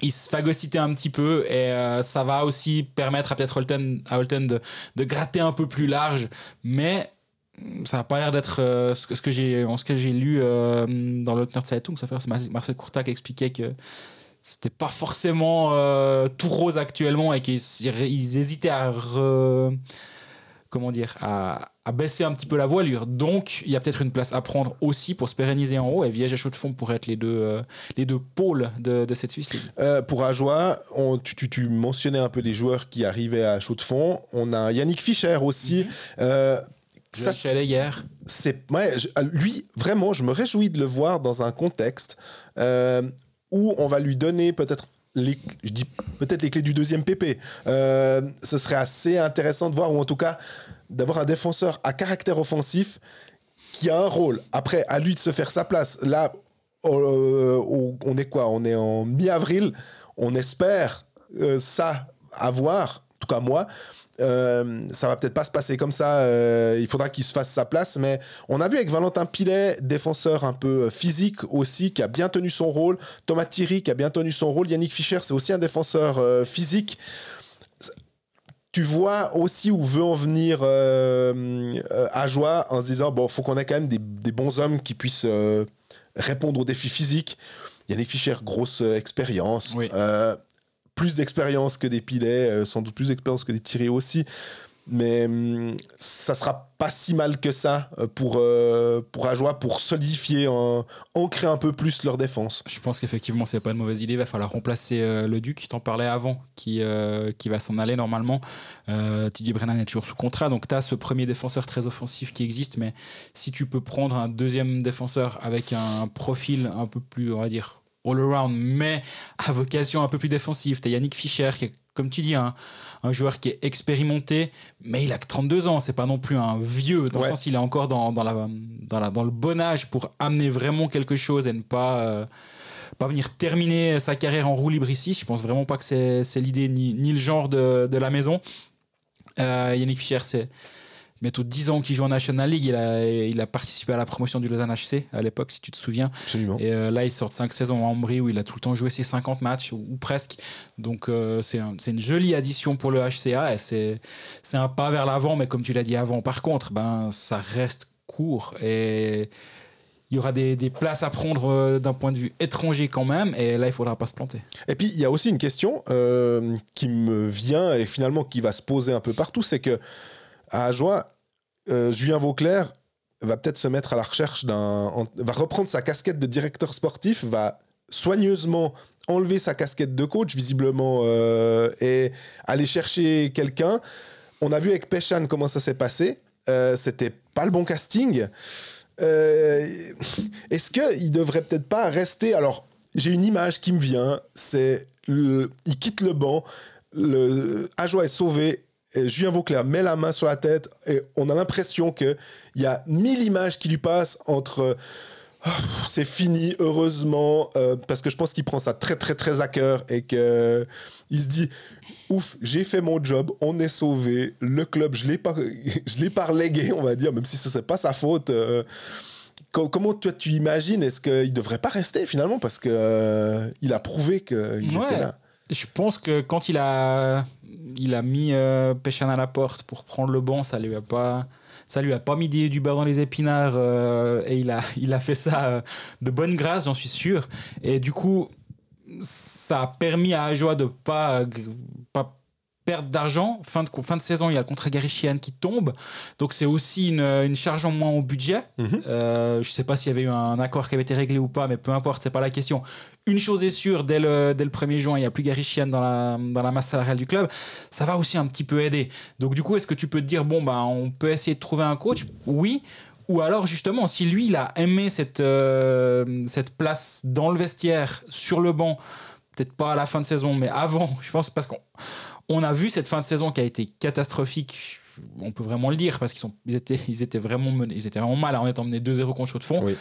Il se phagocytait un petit peu et euh, ça va aussi permettre à peut-être Holton, à Holton de, de gratter un peu plus large. Mais ça n'a pas l'air d'être euh, ce que, j'ai en ce que j'ai lu euh, dans le Zeitung ça fait Marcel Courtat qui expliquait que c'était pas forcément euh, tout rose actuellement et qu'ils ils hésitaient à comment dire à baisser un petit peu la voilure donc il y a peut-être une place à prendre aussi pour se pérenniser en haut et Viège et Chaux-de-Fonds pourraient être les deux euh, les deux pôles de, de cette Suisse League. Euh, pour Ajoie, on- tu, tu- tu mentionnais un peu les joueurs qui arrivaient à chaud de fond. On a Yannick Fischer aussi. Euh, ça ça, c'est hier c'est ouais, euh, lui vraiment je me réjouis de le voir dans un contexte où on va lui donner peut-être les, je dis peut-être les clés du deuxième PP ce serait assez intéressant de voir ou en tout cas d'avoir un défenseur à caractère offensif qui a un rôle après à lui de se faire sa place là euh, on on est quoi? On est en mi-avril on espère euh, ça avoir en tout cas moi euh, ça va peut-être pas se passer comme ça. euh, il faudra qu'il se fasse sa place. Mais on a vu avec Valentin Pilet, défenseur un peu euh, physique aussi, qui a bien tenu son rôle. Thomas Thierry, qui a bien tenu son rôle. Yannick Fischer, c'est aussi un défenseur euh, physique. Tu vois aussi où veut en venir euh, euh, Ajoie en se disant bon, faut qu'on ait quand même des, des bons hommes qui puissent euh, répondre aux défis physiques. Yannick Fischer, grosse euh, expérience. Oui. Euh, plus d'expérience que des pilets, sans doute plus d'expérience que des tirés aussi. Mais hum, ça sera pas si mal que ça euh, pour, euh, pour Ajoie, pour solidifier, ancrer un peu plus leur défense. Je pense qu'effectivement, c'est pas une mauvaise idée. Il va falloir remplacer euh, le Duc, t'en parlais avant, qui, euh, qui va s'en aller normalement. TJ Brennan est toujours sous contrat, donc tu as ce premier défenseur très offensif qui existe. Mais si tu peux prendre un deuxième défenseur avec un profil un peu plus, on va dire, all-around, mais à vocation un peu plus défensive, tu as Yannick Fischer, qui est, comme tu dis, un, un joueur qui est expérimenté, mais il a que 32 ans. C'est pas non plus un vieux, dans Ouais. le sens il est encore dans, dans, la, dans, la, dans le bon âge pour amener vraiment quelque chose et ne pas. euh, pas venir terminer sa carrière en roue libre ici. Je pense vraiment pas que c'est l'idée ni, ni le genre de, de la maison. Euh, Yannick Fischer, c'est bientôt 10 ans qu'il joue en National League. Il a, il a participé à la promotion du Lausanne HC à l'époque, si tu te souviens. Absolument. Et euh, là, il sort de 5 saisons en Ambry où il a tout le temps joué ses 50 matchs, ou, ou presque. Donc, euh, c'est un- c'est une jolie addition pour le HCA c'est c'est un pas vers l'avant, mais comme tu l'as dit avant, par contre, ben, ça reste court et il y aura des, des places à prendre euh, d'un point de vue étranger quand même. Et là, il faudra pas se planter. Et puis, il y a aussi une question euh, qui me vient et finalement qui va se poser un peu partout, c'est que à Ajoie, euh, Julien Vauclair va peut-être se mettre à la recherche d'un... va reprendre sa casquette de directeur sportif, va soigneusement enlever sa casquette de coach, visiblement, euh, et aller chercher quelqu'un. On a vu avec Péchan comment ça s'est passé. Euh, C'était pas le bon casting. Est-ce qu'il devrait peut-être pas rester... Alors, j'ai une image qui me vient, c'est il quitte le banc, le Ajoie est sauvé, Julien Vauclair met la main sur la tête et on a l'impression que il y a mille images qui lui passent entre pff, c'est fini heureusement euh, parce que je pense qu'il prend ça très très très à cœur et que il se dit ouf j'ai fait mon job on est sauvé le club je l'ai pas je l'ai pas relégué on va dire même si ce c'est pas sa faute euh, Co- Comment toi tu imagines Est-ce qu'il devrait pas rester finalement parce que euh, il a prouvé qu'il Ouais. était là? Je pense que quand il a, il a mis euh, Péchan à la porte pour prendre le banc, ça lui a pas, ça lui a pas mis du beurre dans les épinards euh, et il a, il a fait ça euh, de bonne grâce, j'en suis sûr. Et du coup, ça a permis à Ajoa de pas, pas perdre d'argent. Fin de, fin de saison, il y a le contrat Garichian qui tombe. Donc c'est aussi une, une charge en moins au budget. Mhm. Euh, je sais pas s'il y avait eu un accord qui avait été réglé ou pas, mais peu importe, c'est pas la question. Une chose est sûre, dès le, dès le 1er juin, il n'y a plus Garichian dans la, dans la masse salariale du club. Ça va aussi un petit peu aider. Donc du coup, est-ce que tu peux te dire, bon, bah, on peut essayer de trouver un coach? Oui. Ou alors justement, si lui, il a aimé cette, euh, cette place dans le vestiaire, sur le banc, peut-être pas à la fin de saison, mais avant, je pense, parce qu'on on a vu cette fin de saison qui a été catastrophique. On peut vraiment le dire parce qu'ils sont, ils étaient, ils étaient vraiment menés, ils étaient vraiment mal en étant menés 2-0 contre Chaud de Fond. Oui.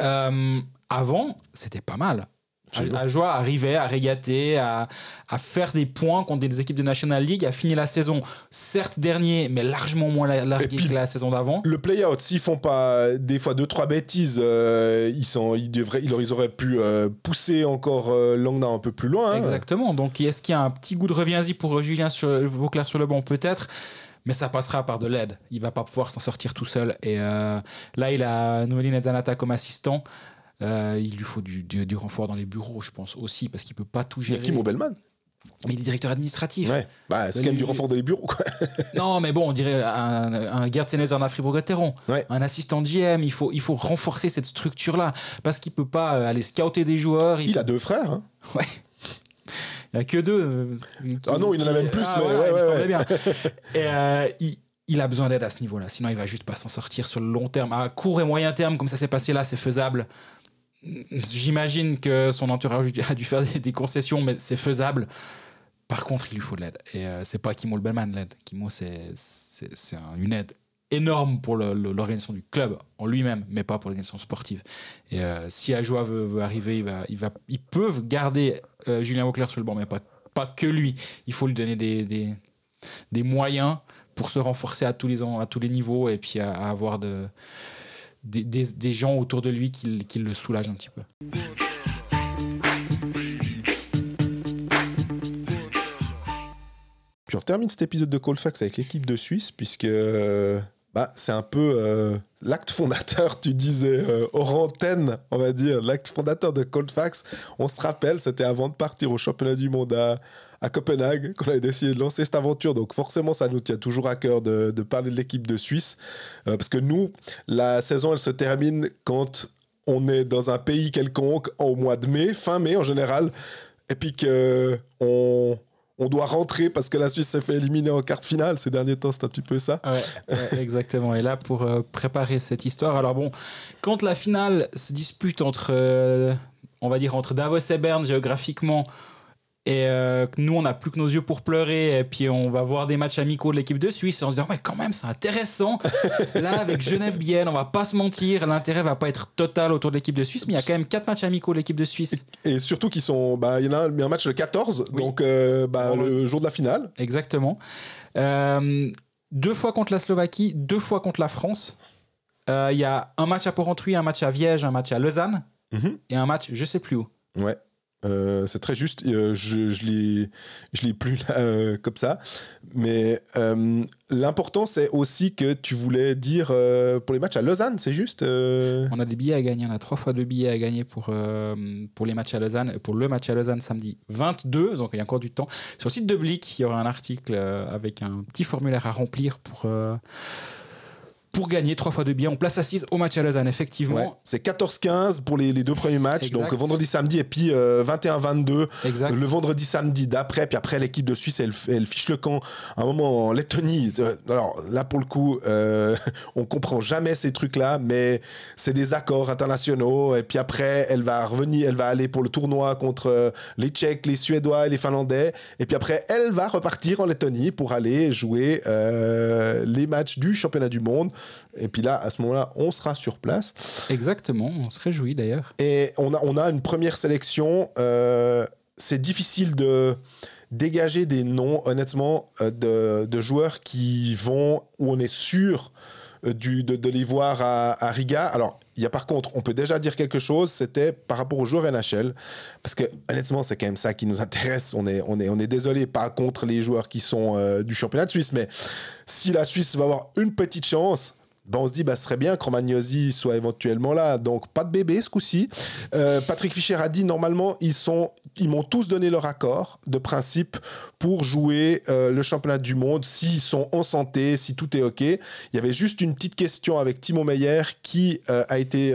Euh, avant, c'était pas mal. Absolument. Ajoie arrivait à régater, à, à faire des points contre des équipes de National League, à finir la saison, certes dernier, mais largement moins la- largué que la saison d'avant. Le play-out, s'ils font pas des fois deux trois bêtises, euh, ils sont, ils devraient, ils, auraient pu euh, pousser encore euh, Langna un peu plus loin. hein. Exactement. Donc, est-ce qu'il y a un petit goût de reviens-y pour Julien sur, Vauclair sur le banc? Peut-être. mais ça passera par de l'aide. Il va pas pouvoir s'en sortir tout seul. Et euh, là, il a Noeline Zanata comme assistant. Euh, il lui faut du, du, du renfort dans les bureaux, je pense aussi, parce qu'il peut pas tout Il y a gérer. Kim Bellman. Mais il est directeur administratif. Ouais. Bah, c'est quand même du renfort dans les bureaux, quoi. Non, mais bon, on dirait un, un Senezer en Afrique-Gotteron. Ouais. Un assistant GM. Il faut, il faut renforcer cette structure-là. Parce qu'il peut pas euh, aller scouter des joueurs. Il peut- a deux frères. hein. Ouais. Il n'y a que deux. euh, qui- Ah non, il en a même plus, Ah, mais voilà, ouais, il me bien. Et euh, il, il a besoin d'aide à ce niveau-là. Sinon, il va juste pas s'en sortir sur le long terme. À court et moyen terme, comme ça s'est passé là, c'est faisable. J'imagine que son entourage a dû faire des, concessions, mais c'est faisable. Par contre, il lui faut de l'aide. Et euh, c'est pas Kimo Bellman l'aide. Kimo, c'est un- une aide énorme pour le- le- l'organisation du club en lui-même, mais pas pour l'organisation sportive. Et euh, si Ajoa veut, veut arriver, il va, il va, ils peuvent garder euh, Julien Auclair sur le banc, mais pas, pas que lui. Il faut lui donner des, des, des moyens pour se renforcer à tous les, à tous les niveaux et puis à avoir de, des, gens autour de lui qui, qui le soulagent un petit peu. Puis on termine cet épisode de Colfax avec l'équipe de Suisse, puisque euh, bah, c'est un peu euh, l'acte fondateur, tu disais, euh, hors antenne, on va dire, l'acte fondateur de Colfax. On se rappelle, c'était avant de partir au championnat du monde à, à Copenhague qu'on avait décidé de lancer cette aventure. Donc forcément, ça nous tient toujours à cœur de, parler de l'équipe de Suisse, euh, parce que nous, la saison, elle se termine quand on est dans un pays quelconque au mois de mai, fin mai en général, et puis que on, doit rentrer parce que la Suisse s'est fait éliminer en quart de finale. Ces derniers temps, c'est un petit peu ça. Exactement. Et là, pour euh, préparer cette histoire, alors bon, quand la finale se dispute entre, euh, on va dire, entre Davos et Berne géographiquement, et euh, nous, on n'a plus que nos yeux pour pleurer, et puis on va voir des matchs amicaux de l'équipe de Suisse, et on se dit, ouais, quand même, c'est intéressant. là, avec Genève-Bienne, on va pas se mentir, l'intérêt va pas être total autour de l'équipe de Suisse, mais il y a quand même quatre matchs amicaux de l'équipe de Suisse. Et surtout qu'ils sont. Bah, il y en a un, un match le 14, Oui. donc euh, bah, le jour de la finale. Exactement. Euh, deux fois contre la Slovaquie, deux fois contre la France. Il y a un match à Porrentruy, un match à Viège, un match à Lausanne Mhm. et un match je sais plus où. Ouais. Euh, c'est très juste. Euh, je je l'ai plus euh, comme ça. Mais euh, l'important, c'est aussi que tu voulais dire pour les matchs à Lausanne, c'est juste. On a des billets à gagner, on a trois fois deux billets à gagner pour, pour les matchs à Lausanne, pour le match à Lausanne samedi 22, donc il y a encore du temps. Sur le site de Blick, il y aura un article avec un petit formulaire à remplir pour, pour gagner trois fois deux billets. On place assise au match à Lausanne, effectivement. ouais. C'est 14-15 pour les, les deux premiers matchs. Exact. Donc vendredi, samedi, et puis euh, 21-22 Exact. le vendredi, samedi d'après. Puis après, l'équipe de Suisse, elle, elle fiche le camp. Un moment en Lettonie. Euh, Alors là, pour le coup, euh, on comprend jamais ces trucs-là, mais c'est des accords internationaux. Et puis après, elle va revenir, elle va aller pour le tournoi contre euh, les Tchèques, les Suédois et les Finlandais. Et puis après, elle va repartir en Lettonie pour aller jouer euh, les matchs du championnat du monde. Et puis là, à ce moment-là, on sera sur place. Exactement, on se réjouit d'ailleurs. Et on a, on a une première sélection. euh, c'est difficile de dégager des noms, honnêtement, euh, de, de joueurs qui vont, où on est sûr du, de, voir à, à Riga. Alors, il y a par contre, on peut déjà dire quelque chose, c'était par rapport aux joueurs NHL. Parce que, honnêtement, c'est quand même ça qui nous intéresse. On est, on est, on est désolé, pas contre les joueurs qui sont euh, du championnat de Suisse, mais si la Suisse va avoir une petite chance, ben on se dit, bah, ce serait bien que Romagnosi soit éventuellement là. Donc, pas de bébé ce coup-ci. Euh, Patrick Fischer a dit, normalement, ils, sont, ils m'ont tous donné leur accord de principe pour jouer euh, le championnat du monde s'ils sont en santé, si tout est OK. Il y avait juste une petite question avec Timo Meyer qui euh, a été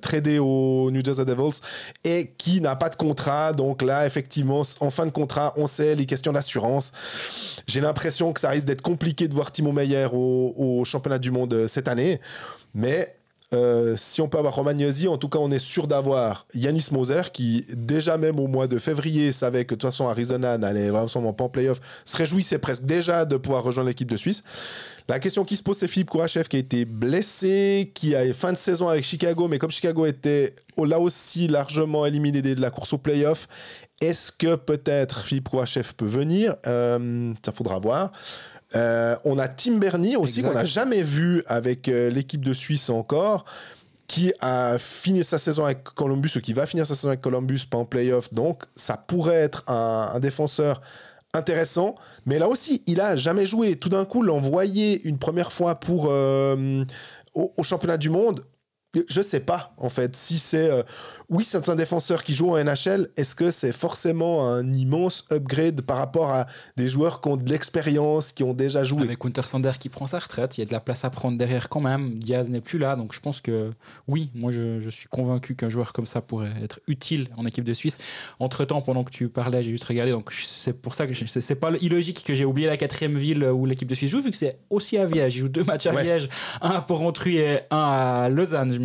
tradé au New Jersey Devils et qui n'a pas de contrat. Donc là, effectivement, en fin de contrat, on sait les questions d'assurance. J'ai l'impression que ça risque d'être compliqué de voir Timo Meyer au championnat du monde cette année. Mais euh, si on peut avoir Romagnosi, en tout cas, on est sûr d'avoir Yanis Moser qui, déjà même au mois de février, savait que de toute façon Arizona n'allait vraiment pas en playoff, se réjouissait presque déjà de pouvoir rejoindre l'équipe de Suisse. La question qui se pose, c'est Philippe Kourachev qui a été blessé, qui a fin de saison avec Chicago, mais comme Chicago était là aussi largement éliminé de la course au playoff, est-ce que peut-être Philippe Kourachev peut venir? Euh, Ça faudra voir. Euh, on a Tim Bernie aussi, qu'on n'a jamais vu avec euh, l'équipe de Suisse encore, qui a fini sa saison avec Columbus, ou qui va finir sa saison avec Columbus, pas en playoff. Donc, ça pourrait être un, un défenseur intéressant. Mais là aussi, il a jamais joué. Tout d'un coup, l'envoyer une première fois pour euh, au, au championnat du monde, je sais pas en fait si c'est euh, oui c'est un défenseur qui joue en NHL est-ce que c'est forcément un immense upgrade par rapport à des joueurs qui ont de l'expérience qui ont déjà joué? Avec Winter Sander qui prend sa retraite, il y a de la place à prendre derrière quand même. Diaz n'est plus là, donc je pense que oui, moi je, je suis convaincu qu'un joueur comme ça pourrait être utile en équipe de Suisse. Entre temps, pendant que tu parlais, j'ai juste regardé, donc c'est pour ça que c'est pas illogique que j'ai oublié la quatrième ville où l'équipe de Suisse joue, vu que c'est aussi à Viège. Ils jouent deux matchs à Ouais. Viège, un à Porrentruy et un à Lausanne. Je,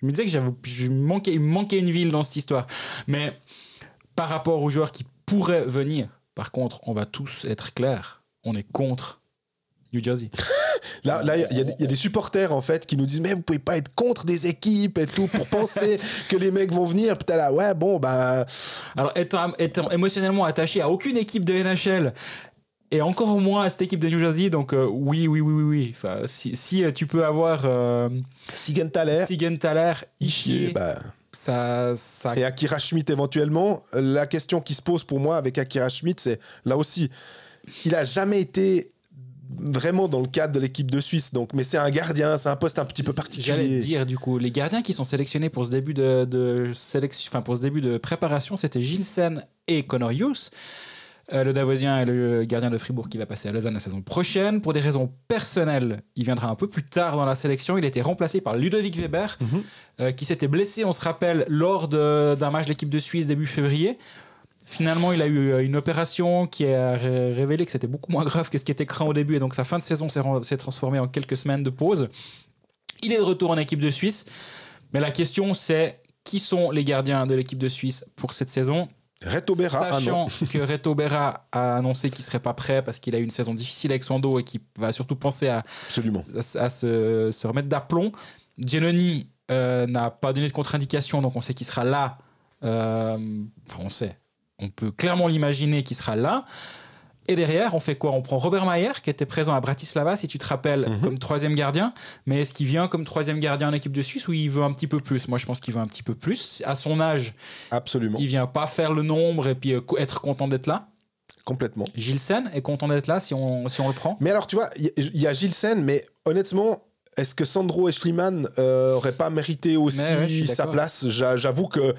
je me disais que j'avais, je manquais, il me manquait une ville dans cette histoire. Mais par rapport aux joueurs qui pourraient venir, par contre, on va tous être clairs, on est contre New Jersey. Là, là, il y, a des- il y a des supporters en fait qui nous disent mais vous pouvez pas être contre des équipes et tout pour penser que les mecs vont venir. Putain là, ouais bon bah Alors, étant, étant émotionnellement attaché à aucune équipe de NHL, et encore moins à cette équipe de New Jersey, donc euh, oui, oui, oui, oui, oui. Enfin, si, si, euh, tu peux avoir euh, Sigenthaler, Sigenthaler, Ishier, bah, ça, ça et Akira Schmidt éventuellement. La question qui se pose pour moi avec Akira Schmidt, c'est là aussi, il a jamais été vraiment dans le cadre de l'équipe de Suisse. Donc, mais c'est un gardien, c'est un poste un petit peu J'allais particulier. dire du coup, les gardiens qui sont sélectionnés pour ce début de, de sélection, enfin pour ce début de préparation, c'était Gilsen et Connor Hughes. Euh, le Davosien est le gardien de Fribourg qui va passer à Lausanne la saison prochaine. Pour des raisons personnelles, il viendra un peu plus tard dans la sélection. Il a été remplacé par Ludovic Weber, Mhm. euh, qui s'était blessé, on se rappelle, lors d'un match de l'équipe de Suisse début février. Finalement, il a eu euh, une opération qui a ré- révélé que c'était beaucoup moins grave que ce qui était craint au début. Et donc, sa fin de saison s'est transformée en quelques semaines de pause. Il est de retour en équipe de Suisse. Mais la question, c'est qui sont les gardiens de l'équipe de Suisse pour cette saison? Reto Berra, ah. Sachant que Reto Berra a annoncé qu'il serait pas prêt parce qu'il a eu une saison difficile avec son dos et qu'il va surtout penser à, Absolument. à, à se, se remettre d'aplomb. Giannoni euh, n'a pas donné de contre-indication, donc on sait qu'il sera là. Euh, Enfin, on sait. On peut clairement l'imaginer qu'il sera là. Et derrière, on fait quoi? On prend Robert Mayer, qui était présent à Bratislava, si tu te rappelles, Mhm. comme troisième gardien. Mais est-ce qu'il vient comme troisième gardien en équipe de Suisse ou il veut un petit peu plus? Moi, je pense qu'il veut un petit peu plus. À son âge, Absolument. il vient pas faire le nombre et puis euh, être content d'être là. Complètement. Gilsen est content d'être là si on, si on le prend. Mais alors, tu vois, il y, a Gilsen, mais honnêtement, est-ce que Sandro et Schliemann euh, auraient pas mérité aussi ouais, sa place? J'a- J'avoue que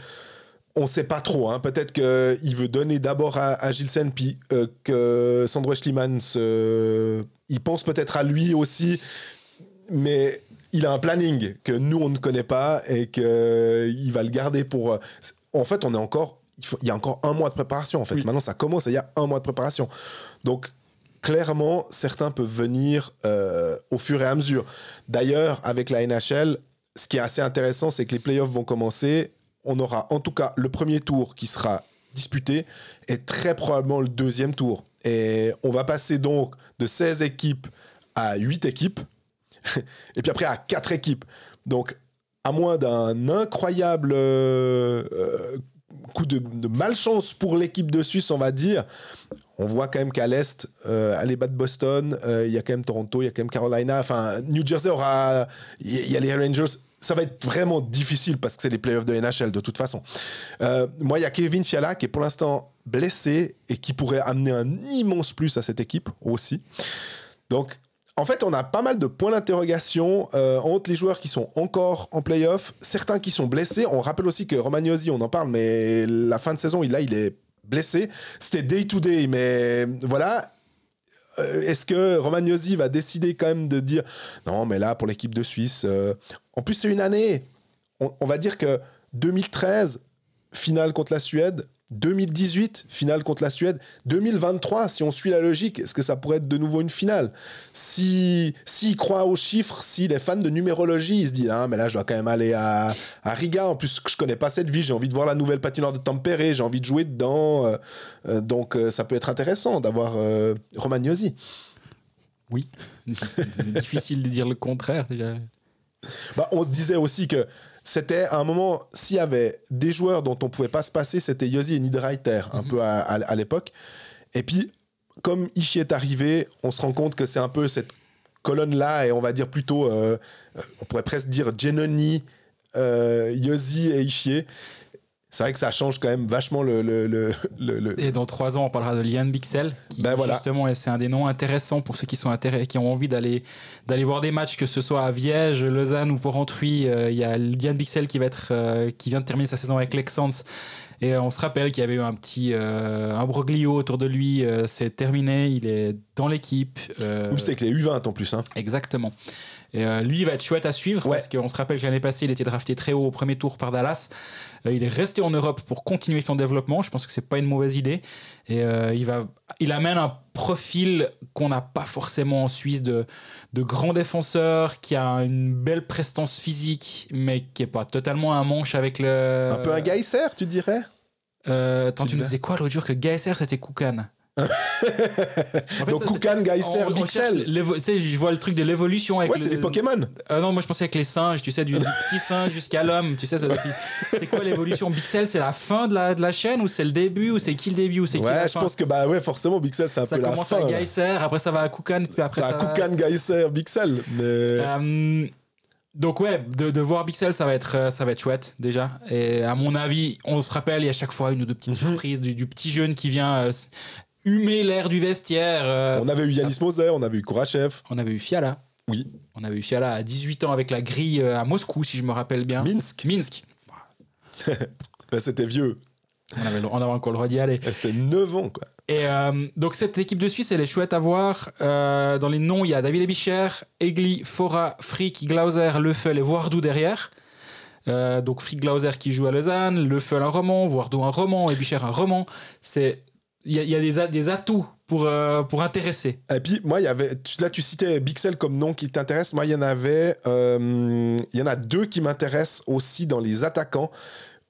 on sait pas trop. hein. Peut-être qu'il veut donner d'abord à, à Gilsen, puis euh, que Sandro Schliemann, se... il pense peut-être à lui aussi, mais il a un planning que nous, on ne connaît pas et qu'il va le garder pour... En fait, on est encore... Il, faut- il y a encore un mois de préparation, en fait. Oui. Maintenant, ça commence et il y a un mois de préparation. Donc, clairement, certains peuvent venir euh, au fur et à mesure. D'ailleurs, avec la NHL, ce qui est assez intéressant, c'est que les playoffs vont commencer. On aura en tout cas le premier tour qui sera disputé et très probablement le deuxième tour. Et on va passer donc de 16 équipes à 8 équipes et puis après à 4 équipes. Donc, à moins d'un incroyable euh, euh, coup de, malchance pour l'équipe de Suisse, on va dire, on voit quand même qu'à l'Est, euh, à les bas de Boston, euh, il y a quand même Toronto, il y a quand même Carolina. Enfin, New Jersey aura. Il y a les Rangers. Ça va être vraiment difficile parce que c'est les playoffs de NHL de toute façon. Euh, moi, il y a Kevin Fiala qui est pour l'instant blessé et qui pourrait amener un immense plus à cette équipe aussi. Donc, en fait, on a pas mal de points d'interrogation euh, entre les joueurs qui sont encore en playoff, certains qui sont blessés. On rappelle aussi que Romagnosi, on en parle, mais la fin de saison, il, là, il est blessé. C'était day to day, mais voilà. Euh, Est-ce que Romagnosi va décider quand même de dire non, mais là, pour l'équipe de Suisse, euh, en plus, c'est une année. On, on va dire que 2013, finale contre la Suède. 2018, finale contre la Suède. 2023, si on suit la logique, est-ce que ça pourrait être de nouveau une finale? Si s'il croit aux chiffres, si les fans de numérologie, ils se disent ah mais là je dois quand même aller à, à Riga. En plus, je connais pas cette ville, j'ai envie de voir la nouvelle patinoire de Tampere, j'ai envie de jouer dedans. euh, euh, donc euh, ça peut être intéressant d'avoir euh, Romagnosi. Oui. Difficile de dire le contraire déjà. Bah, on se disait aussi que c'était à un moment, s'il y avait des joueurs dont on pouvait pas se passer, c'était Yossi et Niederreiter, un Mhm. peu à, à- à l'époque. Et puis, comme Ishii est arrivé, on se rend compte que c'est un peu cette colonne-là, et on va dire plutôt, euh, euh, on pourrait presque dire Genoni, euh, Yossi et Ishii. C'est vrai que ça change quand même vachement le. le, le, Et dans trois ans, on parlera de Liane Bixel, qui Ben voilà. justement, et c'est un des noms intéressants pour ceux qui sont qui ont envie d'aller d'aller voir des matchs, que ce soit à Viège, Lausanne ou Porrentruy. Euh, Il y a Liane Bixel qui va être, euh, qui vient de terminer sa saison avec Lexans. Et euh, on se rappelle qu'il y avait eu un petit euh, imbroglio autour de lui. C'est terminé, il est dans l'équipe. Oui, c'est que les U20 en plus. Hein. Exactement. Et euh, lui, il va être chouette à suivre Ouais. parce qu'on se rappelle que l'année passée, il était drafté très haut au premier tour par Dallas. Euh, il est resté en Europe pour continuer son développement. Je pense que c'est pas une mauvaise idée. Et euh, il, va, il amène un profil qu'on n'a pas forcément en Suisse de, de grand défenseur qui a une belle prestance physique, mais qui est pas totalement un manche avec le. Un peu un Geyser, tu dirais? Attends, Tu me disais quoi l'autre jour que Gaesser c'était Koukan En fait, Donc ça, Koukan, Geyser, l'évo- Tu sais, je vois le truc de l'évolution avec Ouais, c'est des Pokémon. euh, non, moi je pensais avec les singes, tu sais, du, du petit singe jusqu'à l'homme, tu sais, ça c'est quoi l'évolution? Bixel, c'est la fin de la, de la chaîne ou c'est le début ou c'est qui le début ou c'est qui la Ouais, je fin? pense que bah ouais, forcément, Bixel, c'est un Ça peu la commence fin. à là. Geyser, après ça va à Koukan, puis après Bah, ça va... Koukan, Geyser, Bixel. Mais. Euh, donc ouais, de, de voir Bixel, ça va être euh, ça va être chouette déjà. Et à mon avis, on se rappelle, il y a chaque fois une ou deux petites Mhm. surprises du, du petit jeune qui vient euh, humer l'air du vestiaire. euh. On avait eu Yanis Moser, on avait eu Kourachev, On avait eu Fiala. Oui. On avait eu Fiala à 18 ans avec la grille euh, à Moscou, si je me rappelle bien. Minsk. Minsk. Bah, c'était vieux. On avait, le- on avait encore le droit d'y aller. Eh, C'était 9 ans, quoi. Et euh, donc cette équipe de Suisse, elle est chouette à voir. Euh, dans les noms, il y a David Ebicher, Egli, Fora, Frick, Glauser, Lefel et Voardou derrière. Euh, donc Frick Glauser qui joue à Lausanne, Lefel un roman, Voardou un roman, Ebicher un roman. C'est il y a, il y a des, a- des atouts pour, euh, pour intéresser. Et puis, moi, il y avait. tu- Là, tu citais Bixel comme nom qui t'intéresse. Moi, il y en avait. euh, Il y en a deux qui m'intéressent aussi dans les attaquants.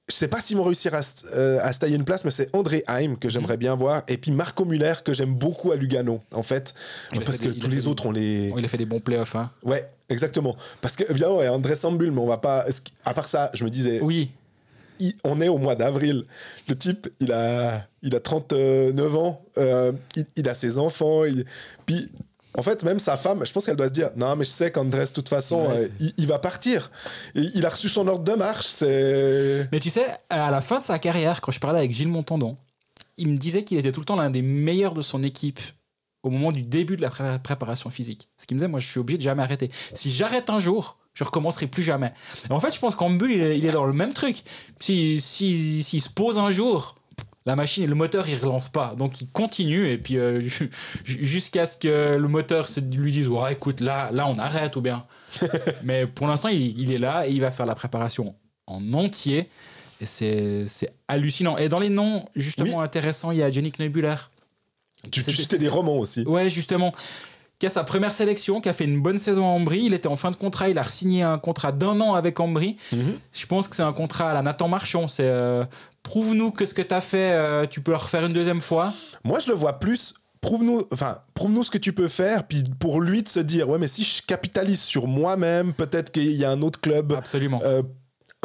Je sais pas s'ils vont réussir à, se- euh, à se tailler une place, mais c'est André Heim que j'aimerais bien voir. Et puis Marco Muller que j'aime beaucoup à Lugano, en fait. Il parce fait que des- tous les des- autres, on les. Il a fait des bons playoffs. Hein. Ouais, exactement. Parce que, évidemment, a André Sambul, mais on va pas. À part ça, je me disais, Oui, il- on est au mois d'avril. Le type, il a, il a 39 ans, euh, il, il a ses enfants. il- Puis, en fait, même sa femme, je pense qu'elle doit se dire Non, mais je sais qu'Andrés, de toute façon, Ouais, euh, il, il va partir. Et il a reçu son ordre de marche. C'est. Mais tu sais, à la fin de sa carrière, quand je parlais avec Gilles Montandon, il me disait qu'il était tout le temps l'un des meilleurs de son équipe au moment du début de la pré- préparation physique. Ce qui me disait, moi, je suis obligé de jamais arrêter. Si j'arrête un jour, je recommencerai plus jamais. Et en fait, je pense qu'en bulle, il est, il est dans le même truc. S'il si, s'il se pose un jour, la machine, le moteur, il relance pas. Donc, il continue et puis euh, ju- ju- jusqu'à ce que le moteur se, lui dise, ouais, écoute, là, là, on arrête ou bien. Mais pour l'instant, il, il est là et il va faire la préparation en entier. Et c'est c'est hallucinant. Et dans les noms, justement, intéressants, il y a Jenny Kneubuller. Tu, tu C'était- citais des romans aussi. Ouais, justement. Qui a sa première sélection, qui a fait une bonne saison à Ambry. Il était en fin de contrat. Il a signé un contrat d'un an avec Ambry. Mhm. Je pense que c'est un contrat à la Nathan Marchand. C'est euh, prouve-nous que ce que tu as fait, euh, tu peux le refaire une deuxième fois. Moi, je le vois plus. Prouve-nous, enfin, prouve-nous ce que tu peux faire, puis pour lui de se dire, ouais, mais si je capitalise sur moi-même, peut-être qu'il y a un autre club Absolument. euh,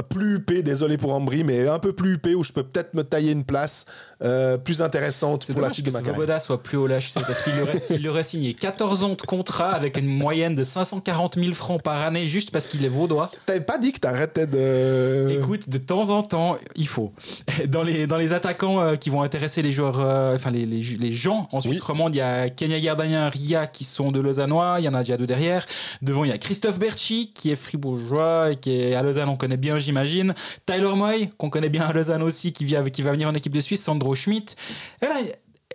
plus huppé, désolé pour Ambry, mais un peu plus huppé où je peux peut-être me tailler une place euh, plus intéressante pour la suite que de ma carrière. Svoboda soit plus au lâche, c'est parce qu'il aurait, il aurait signé 14 ans de contrat avec une moyenne de 540 000 francs par année juste parce qu'il est vaudois. T'avais pas dit que t'arrêtais de. Écoute, de temps en temps, il faut. Dans les, dans les attaquants euh, qui vont intéresser les joueurs, euh, enfin les, les, les gens en Suisse Oui. romande, il y a Kenya Gardania, Ria qui sont de Lausannois, il y en a déjà deux derrière. Devant, il y a Christophe Berchi qui est fribourgeois et qui est à Lausanne, on connaît bien, j'imagine. Tyler Moy, qu'on connaît bien à Lausanne aussi, qui, vient, qui va venir en équipe de Suisse. Sandro Schmidt.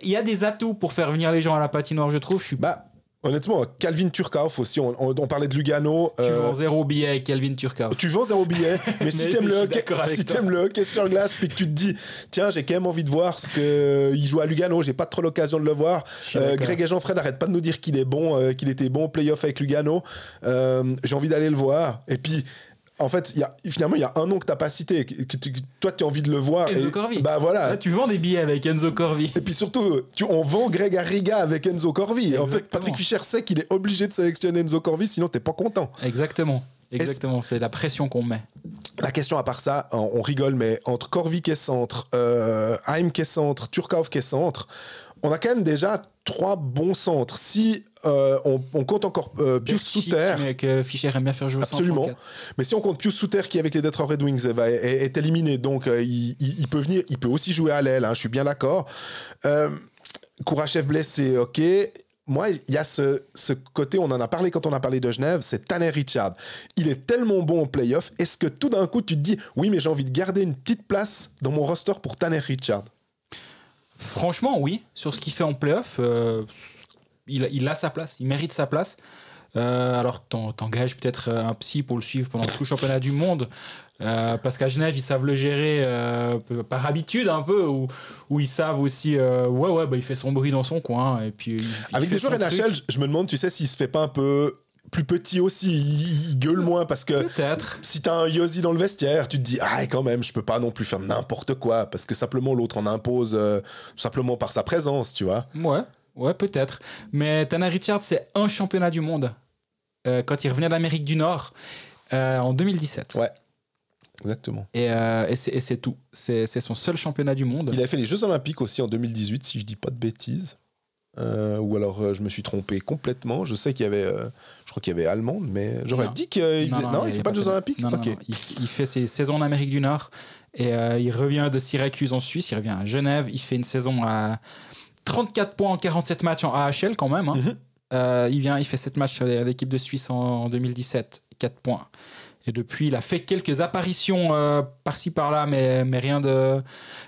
Il y a des atouts pour faire venir les gens à la patinoire, je trouve. Je suis Bah, honnêtement, Calvin Turkauf aussi, on, on- on parlait de Lugano. tu euh, vends zéro billet avec Calvin Turkov. tu vends zéro billet, mais si t'aimes le si t'aimes le hockey sur glace, puis que tu te dis, tiens, j'ai quand même envie de voir ce que il joue à Lugano, j'ai pas trop l'occasion de le voir. Euh. Greg et Jean-Fred n'arrêtent pas de nous dire qu'il est bon, euh, qu'il était bon au playoff avec Lugano. J'ai envie d'aller le voir. Et puis. En fait, y a, finalement, il y a un nom que t'as pas cité, que, que tu- que toi, tu as envie de le voir. Enzo et- Corvi. Bah voilà. Là, tu vends des billets avec Enzo Corvi. Et puis surtout, tu, on vend Greg Arriga avec Enzo Corvi. En fait. Patrick Fischer sait qu'il est obligé de sélectionner Enzo Corvi, sinon t'es pas content. Exactement. Exactement, c'est la pression qu'on met. La question à part ça, on, rigole, mais entre Corvi qui est centre, euh, Haim qui est centre, Turkov qui est centre, on a quand même déjà trois bons centres. Si euh, on, on compte encore euh, Pius Souter, que Fischer aime bien faire jouer Absolument. mais si on compte Pius Souter qui avec les Detroit Red Wings va- est, est éliminé, donc euh, il, il- il peut venir, il peut aussi jouer à l'aile. hein, je suis bien d'accord. Kourachev blessé, ok. Moi, il y a ce, ce côté, on en a parlé quand on a parlé de Genève, c'est Tanner Richard. Il est tellement bon en playoff. Est-ce que tout d'un coup, tu te dis, oui, mais j'ai envie de garder une petite place dans mon roster pour Tanner Richard? Franchement, oui. Sur ce qu'il fait en playoff, euh, il, a- il a sa place. Il mérite sa place. Euh, alors, t'en- t'engages peut-être un psy pour le suivre pendant tout le championnat du monde. euh, parce qu'à Genève, ils savent le gérer euh, par habitude un peu. Ou où ils savent aussi, euh, ouais, ouais, bah, il fait son bruit dans son coin. Et puis, il- il Avec des joueurs NHL, je- je me demande, tu sais, s'il se fait pas un peu plus petit aussi, il, gueule moins parce que Peut-être. si t'as un Yossi dans le vestiaire, tu te dis ah quand même, je peux pas non plus faire n'importe quoi parce que simplement l'autre en impose euh, simplement par sa présence, tu vois. Ouais, ouais, peut-être. Mais Tanner Richard, c'est un championnat du monde. euh, quand il revenait d'Amérique du Nord euh, en 2017. Ouais. Exactement. Et, euh, et c'est tout. C'est c'est son seul championnat du monde. Il a fait les Jeux Olympiques aussi en 2018, si je dis pas de bêtises. Euh, ou alors euh, je me suis trompé complètement. Je sais qu'il y avait, euh, je crois qu'il y avait allemande, mais j'aurais dit qu'il faisait... non, il y fait pas de Jeux Olympiques? Non, non, ok. non. Il, il fait ses saisons en Amérique du Nord et euh, il revient de Syracuse en Suisse, il revient à Genève, il fait une saison à 34 points en 47 matchs en AHL quand même. hein. Mhm. Il vient, il fait 7 matchs à l'équipe de Suisse en, en 2017, 4 points. Et depuis, il a fait quelques apparitions euh, par-ci par-là, mais, mais rien, de,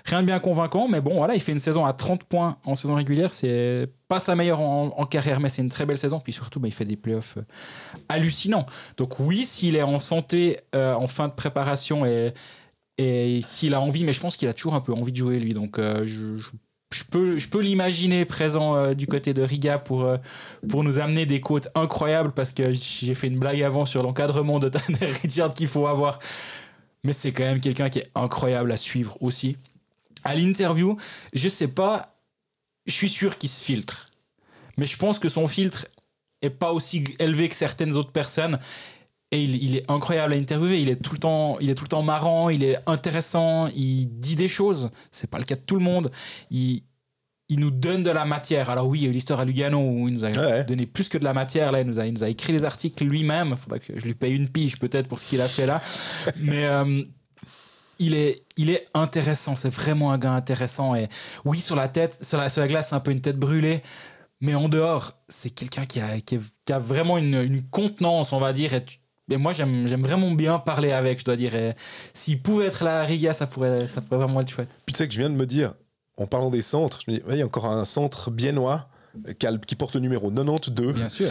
rien de bien convaincant. Mais bon, voilà, il fait une saison à 30 points en saison régulière. C'est pas sa meilleure en, carrière, mais c'est une très belle saison. Puis surtout, bah, il fait des playoffs euh, hallucinants. Donc oui, s'il est en santé euh, en fin de préparation et, et s'il a envie, mais je pense qu'il a toujours un peu envie de jouer, lui. Donc je, je- je peux, je peux l'imaginer présent euh, du côté de Riga pour, euh, pour nous amener des côtes incroyables parce que j'ai fait une blague avant sur l'encadrement de Tanner Richard qu'il faut avoir. Mais c'est quand même quelqu'un qui est incroyable à suivre aussi. À l'interview, je sais pas, je suis sûr qu'il se filtre. Mais je pense que son filtre est pas aussi élevé que certaines autres personnes. Et il, il est incroyable à interviewer. Il est tout le temps, il est tout le temps marrant. Il est intéressant. Il dit des choses. C'est pas le cas de tout le monde. Il, il nous donne de la matière. Alors oui, il y a eu l'histoire à Lugano où il nous a Ouais. donné plus que de la matière. Là, il nous a, il nous a écrit les articles lui-même. Il faudra que je lui paye une pige peut-être pour ce qu'il a fait là. Mais euh, il est, il est intéressant. C'est vraiment un gars intéressant. Et oui, sur la tête, sur la, sur la glace, c'est un peu une tête brûlée. Mais en dehors, c'est quelqu'un qui a, qui, a vraiment une, une contenance, on va dire. Et, tu- et moi, j'aime vraiment bien parler avec, je dois dire. S'il pouvait être là à Riga, ça pourrait, ça pourrait vraiment être chouette. Puis tu sais que je viens de me dire, en parlant des centres, je me dis, il y a encore un centre biennois euh, qui, porte le numéro 92. Bien sûr.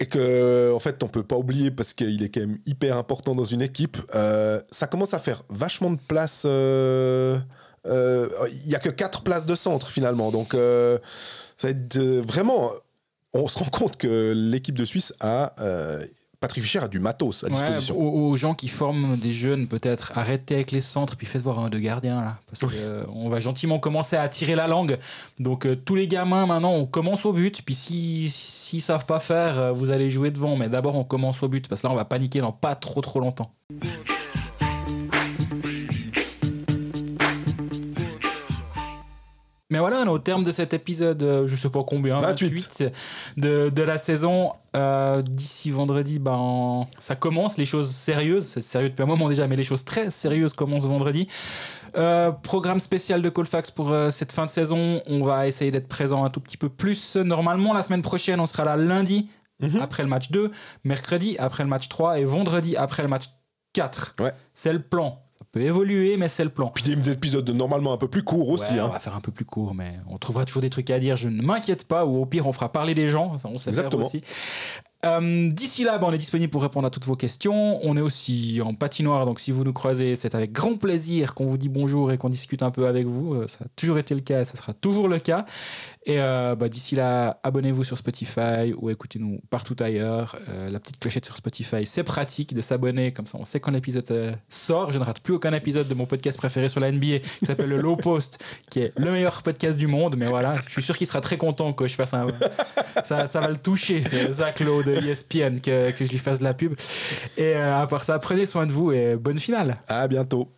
Et que, en fait, on peut pas oublier parce qu'il est quand même hyper important dans une équipe. Euh, ça commence à faire vachement de place. euh, euh, Il y a que 4 places de centre finalement. Donc, euh, ça va être euh, vraiment. On se rend compte que l'équipe de Suisse a. Patrick Fischer a du matos à Ouais, disposition. aux, aux gens qui forment des jeunes, peut-être arrêtez avec les centres, puis faites voir un de gardien là, parce que euh, va gentiment commencer à tirer la langue. Donc euh, tous les gamins maintenant, on commence au but, puis si s'ils savent pas faire, euh, vous allez jouer devant, mais d'abord on commence au but, parce que là on va paniquer dans pas trop trop longtemps. Mais voilà, on est au terme de cet épisode, euh, je sais pas combien, 28. de, de la saison. Euh, D'ici vendredi, ben, ça commence, les choses sérieuses, c'est sérieux depuis un moment déjà, mais les choses très sérieuses commencent vendredi. Euh, programme spécial de Colfax pour euh, cette fin de saison. On va essayer d'être présent un tout petit peu plus. Normalement, la semaine prochaine, on sera là lundi Mhm. après le match 2, mercredi après le match 3 et vendredi après le match 4. Ouais. C'est le plan. Peut évoluer, mais c'est le plan. Puis des épisodes normalement un peu plus courts aussi. Ouais, hein. On va faire un peu plus court, mais on trouvera toujours des trucs à dire. Je ne m'inquiète pas, ou au pire, on fera parler des gens. On Exactement. aussi. Euh, D'ici là, ben, on est disponible pour répondre à toutes vos questions. On est aussi en patinoire, donc si vous nous croisez, c'est avec grand plaisir qu'on vous dit bonjour et qu'on discute un peu avec vous. Euh, Ça a toujours été le cas, ça sera toujours le cas. Et euh, bah, d'ici là, abonnez-vous sur Spotify ou écoutez-nous partout ailleurs. La petite clochette sur Spotify, c'est pratique de s'abonner, comme ça on sait quand l'épisode sort. Je ne rate plus aucun épisode de mon podcast préféré sur la NBA qui s'appelle le Low Post, qui est le meilleur podcast du monde. Mais voilà, je suis sûr qu'il sera très content que je fasse un. ça, ça va le toucher, Zach Lowe de ESPN, que, que je lui fasse de la pub. Et euh, à part ça, prenez soin de vous et bonne finale. À bientôt.